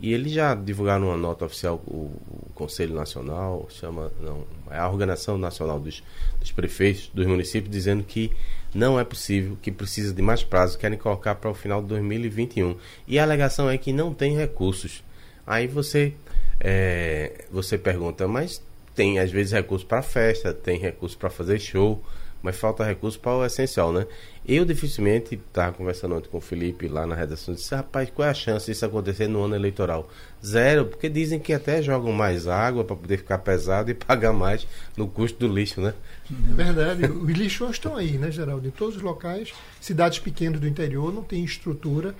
E eles já divulgaram uma nota oficial, o, o Conselho Nacional, chama, não, é a Organização Nacional dos, dos Prefeitos dos municípios, dizendo que não é possível, que precisa de mais prazo, querem colocar para o final de 2021. E a alegação é que não tem recursos. Aí você, é, você pergunta, mas tem às vezes recurso para festa, tem recurso para fazer show, mas falta recurso para o essencial, né? Eu dificilmente estava conversando ontem com o Felipe lá na redação, disse, rapaz, qual é a chance disso acontecer no ano eleitoral? Zero, porque dizem que até jogam mais água para poder ficar pesado e pagar mais no custo do lixo, né?
É verdade, os lixos estão aí, né, Geraldo? Em todos os locais, cidades pequenas do interior não tem estrutura,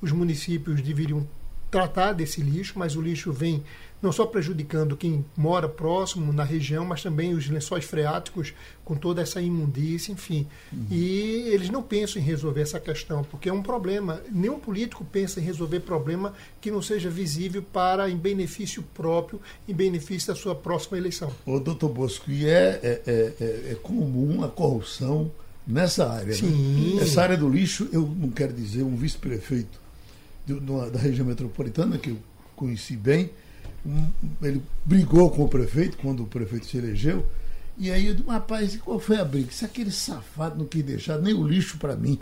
os municípios deveriam tratar desse lixo, mas o lixo vem não só prejudicando quem mora próximo na região, mas também os lençóis freáticos com toda essa imundície, enfim. Uhum. E eles não pensam em resolver essa questão, porque é um problema. Nenhum político pensa em resolver problema que não seja visível para em benefício próprio, em benefício da sua próxima eleição.
O doutor Bosco, e é, é, é, é comum a corrupção nessa área. Né?
Sim.
Né? Essa área do lixo, eu não quero dizer um vice-prefeito da região metropolitana, que eu conheci bem, ele brigou com o prefeito, quando o prefeito se elegeu, e aí eu disse, rapaz, qual foi a briga? Se aquele safado não quis deixar nem o lixo para mim,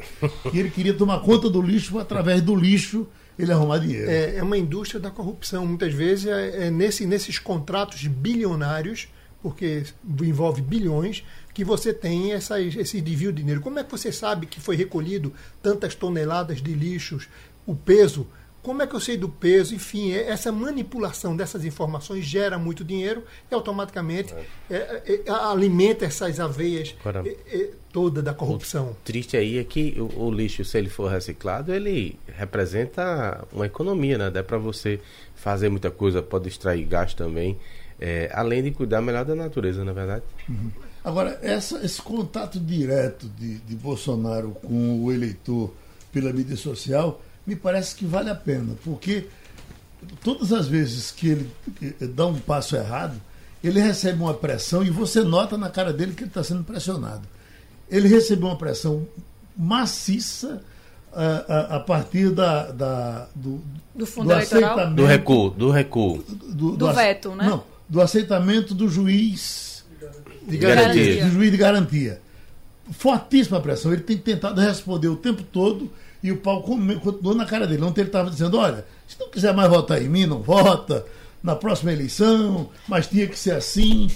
que ele queria tomar conta do lixo, através do lixo ele arrumar dinheiro.
É, é uma indústria da corrupção. Muitas vezes é, é nesse, nesses contratos bilionários, porque envolve bilhões, que você tem essa, esse desvio de dinheiro. Como é que você sabe que foi recolhido tantas toneladas de lixos, o peso? Como é que eu sei do peso? Enfim, é, essa manipulação dessas informações gera muito dinheiro e automaticamente é. É, é alimenta essas aveias Agora, é, toda da corrupção. O
triste aí é que o, o, lixo, se ele for reciclado, ele representa uma economia, né? Dá para você fazer muita coisa, pode extrair gás também, além de cuidar melhor da natureza, na é verdade.
Uhum. Agora, essa, esse contato direto de, de Bolsonaro com o eleitor pela mídia social me parece que vale a pena, porque todas as vezes que ele dá um passo errado, ele recebe uma pressão e você nota na cara dele que ele está sendo pressionado. Ele recebeu uma pressão maciça a, a, a partir da, da do,
do fundo eleitoral?
Do recuo, do recuo.
Do, do, do veto, né? Não,
do aceitamento do juiz
de garantia.
Do juiz de garantia. Fortíssima pressão. Ele tem tentado responder o tempo todo e o pau continuou na cara dele. Ontem ele estava dizendo, olha, se não quiser mais votar em mim, não vota na próxima eleição, mas tinha que ser assim.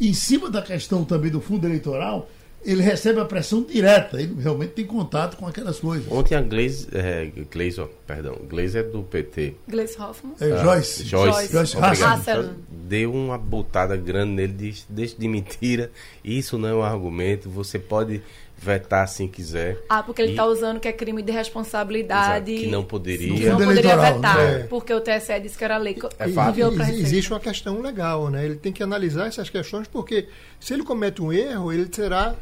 Em cima da questão também do fundo eleitoral, ele recebe a pressão direta, ele realmente tem contato com aquelas coisas.
Ontem a Glaze, é, Glaze, perdão, Glaze é do PT.
Glaze Hoffman.
É,
ah,
Joyce.
Joyce.
Joyce.
Joyce. Deu uma botada grande nele, deixa, deixa de mentira, isso não é um argumento, você pode vetar se quiser.
Ah, porque ele está usando que é crime de responsabilidade.
Exato, que não poderia.
Que não poderia vetar, né? porque o TSE disse que era lei.
É fato. Existe uma questão legal, né? Ele tem que analisar essas questões, porque se ele comete um erro, ele será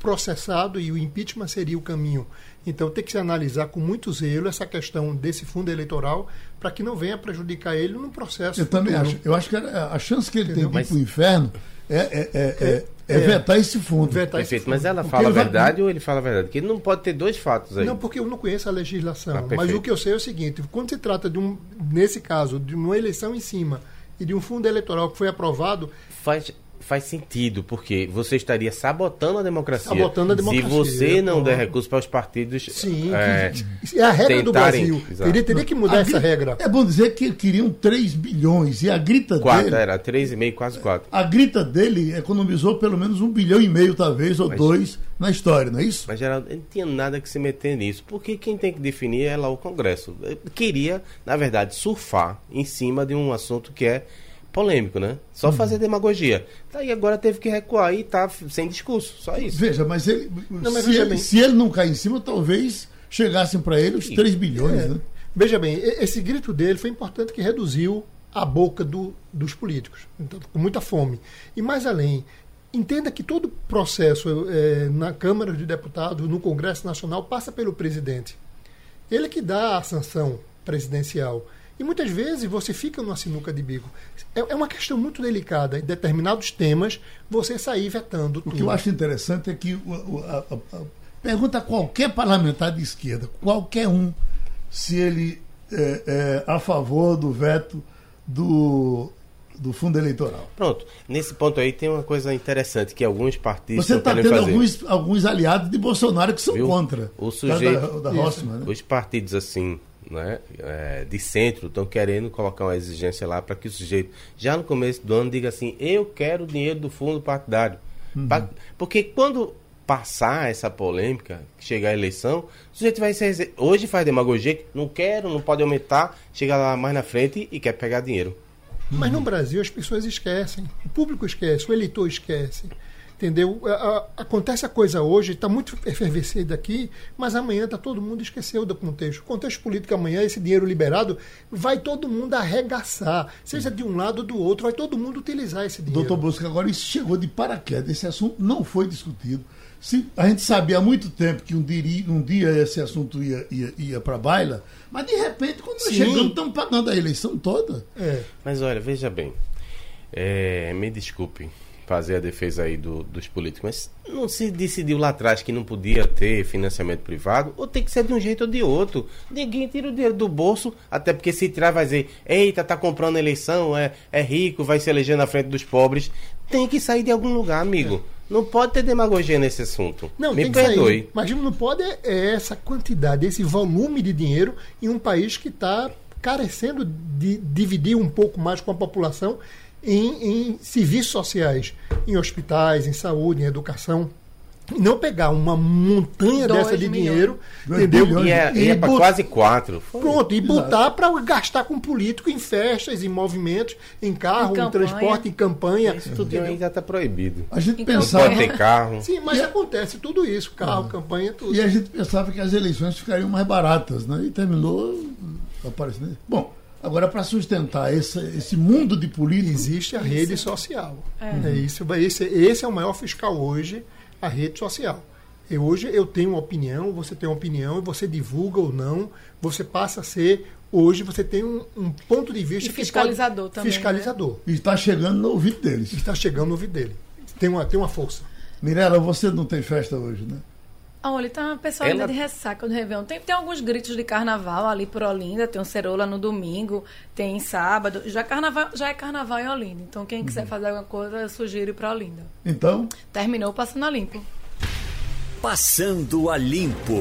processado e o impeachment seria o caminho. Então tem que se analisar com muito zelo essa questão desse fundo eleitoral para que não venha prejudicar ele no processo.
Eu futuro. também acho. Eu acho que a chance que ele Entendeu? tem de ir para o inferno é, é, é, é, vetar esse fundo.
Vetar Perfeito, esse fundo. mas ela fala a verdade vai... ou ele fala a verdade? Que ele não pode ter dois fatos aí.
Não, porque eu não conheço a legislação. Ah, mas o que eu sei é o seguinte: quando se trata de um, nesse caso, de uma eleição em cima e de um fundo eleitoral que foi aprovado.
Faz, faz sentido, porque você estaria sabotando a democracia.
Sabotando a democracia.
Se você não der recursos para os partidos.
Sim, é, é a regra tentarem, do Brasil. Ele teria que mudar a essa regra.
É bom dizer que queriam 3 bilhões e a grita
quatro,
dele.
Era 3,5, quase 4.
A grita dele economizou pelo menos um bilhão e meio, talvez, ou mas, dois na história, não é isso?
Mas, Geraldo, não tinha nada que se meter nisso, porque quem tem que definir é lá o Congresso. Eu queria, na verdade, surfar em cima de um assunto que é polêmico, né? Só uhum. fazer demagogia. Tá, e agora teve que recuar e tá sem discurso, só isso.
Veja, mas ele, não, mas se, ele se, ele, não cair em cima, talvez chegassem para ele os 3 bilhões, é. né?
Veja bem, esse grito dele foi importante que reduziu a boca do, dos políticos, então, com muita fome. E mais além, entenda que todo processo é, na Câmara de Deputados, no Congresso Nacional, passa pelo presidente. Ele que dá a sanção presidencial. E muitas vezes você fica numa sinuca de bico. É, é uma questão muito delicada. Em determinados temas, você sair vetando tudo.
O que eu acho interessante é que o, a, a, a, pergunta a qualquer parlamentar de esquerda, qualquer um, se ele é, é a favor do veto do, do fundo eleitoral.
Pronto. Nesse ponto aí tem uma coisa interessante que alguns partidos
Você está tendo fazer. Alguns, alguns aliados de Bolsonaro que são Viu? contra.
O sujeito, da, da né? Os partidos assim né, é, de centro estão querendo colocar uma exigência lá para que o sujeito, já no começo do ano, diga assim: eu quero o dinheiro do fundo partidário. Uhum. Porque quando passar essa polêmica, chegar a eleição, o sujeito vai ser. Hoje faz demagogia, não quero, não pode aumentar, chega lá mais na frente e quer pegar dinheiro.
Mas no Brasil as pessoas esquecem, o público esquece, o eleitor esquece. Entendeu? Acontece a coisa hoje, está muito efervescida aqui, mas amanhã está todo mundo esqueceu do contexto. O contexto político amanhã, esse dinheiro liberado, vai todo mundo arregaçar, seja de um lado ou do outro, vai todo mundo utilizar esse dinheiro.
Doutor Bosco, agora isso chegou de paraquedas, esse assunto não foi discutido. Se, a gente sabia há muito tempo que um dia, um dia esse assunto ia, ia, ia para a baila, mas de repente, quando nós chegamos, estamos pagando a eleição toda.
É. Mas olha, veja bem, é, me desculpe, fazer a defesa aí do, dos políticos, mas não se decidiu lá atrás que não podia ter financiamento privado, ou tem que ser de um jeito ou de outro. Ninguém tira o dinheiro do bolso, até porque se tirar vai dizer, eita, tá comprando eleição, é, é rico, vai se eleger na frente dos pobres. Tem que sair de algum lugar, amigo. Não pode ter demagogia nesse assunto.
Não, Me perdoe. Mas não pode é essa quantidade, esse volume de dinheiro em um país que está carecendo de dividir um pouco mais com a população em, em serviços sociais, em hospitais, em saúde, em educação não pegar uma montanha Dois dessa de milhões. dinheiro, entendeu?
E é, e é para quase quatro.
Pronto, e botar para gastar com político em festas, em movimentos, em carro, em, em transporte, em campanha.
Isso tudo ainda está proibido.
A gente pensava.
Não pode ter carro.
Sim, mas e acontece tudo isso: carro, ah. campanha, tudo.
E a gente pensava que as eleições ficariam mais baratas, né? E terminou aparecendo. Bom. Agora, para sustentar esse, esse mundo de política.
Existe a rede social. É. é isso, esse, esse é o maior fiscal hoje, a rede social. E hoje eu tenho uma opinião, você tem uma opinião, e você divulga ou não, você passa a ser Hoje você tem um, um ponto de vista
e fiscalizador
pode,
também.
Fiscalizador.
Né?
E está chegando no ouvido deles.
Está chegando no ouvido dele. Tem uma, tem uma força.
Mirela, você não tem festa hoje, né?
Olha, tá pessoal Ela... ainda de ressaca do Réveillon. Tem, tem alguns gritos de carnaval ali por Olinda, tem um Cerola no domingo, tem sábado. Já, carnaval, já é carnaval em Olinda. Então, quem quiser uhum. fazer alguma coisa, eu sugiro ir para Olinda.
Então?
Terminou Passando a Limpo.
Passando a Limpo.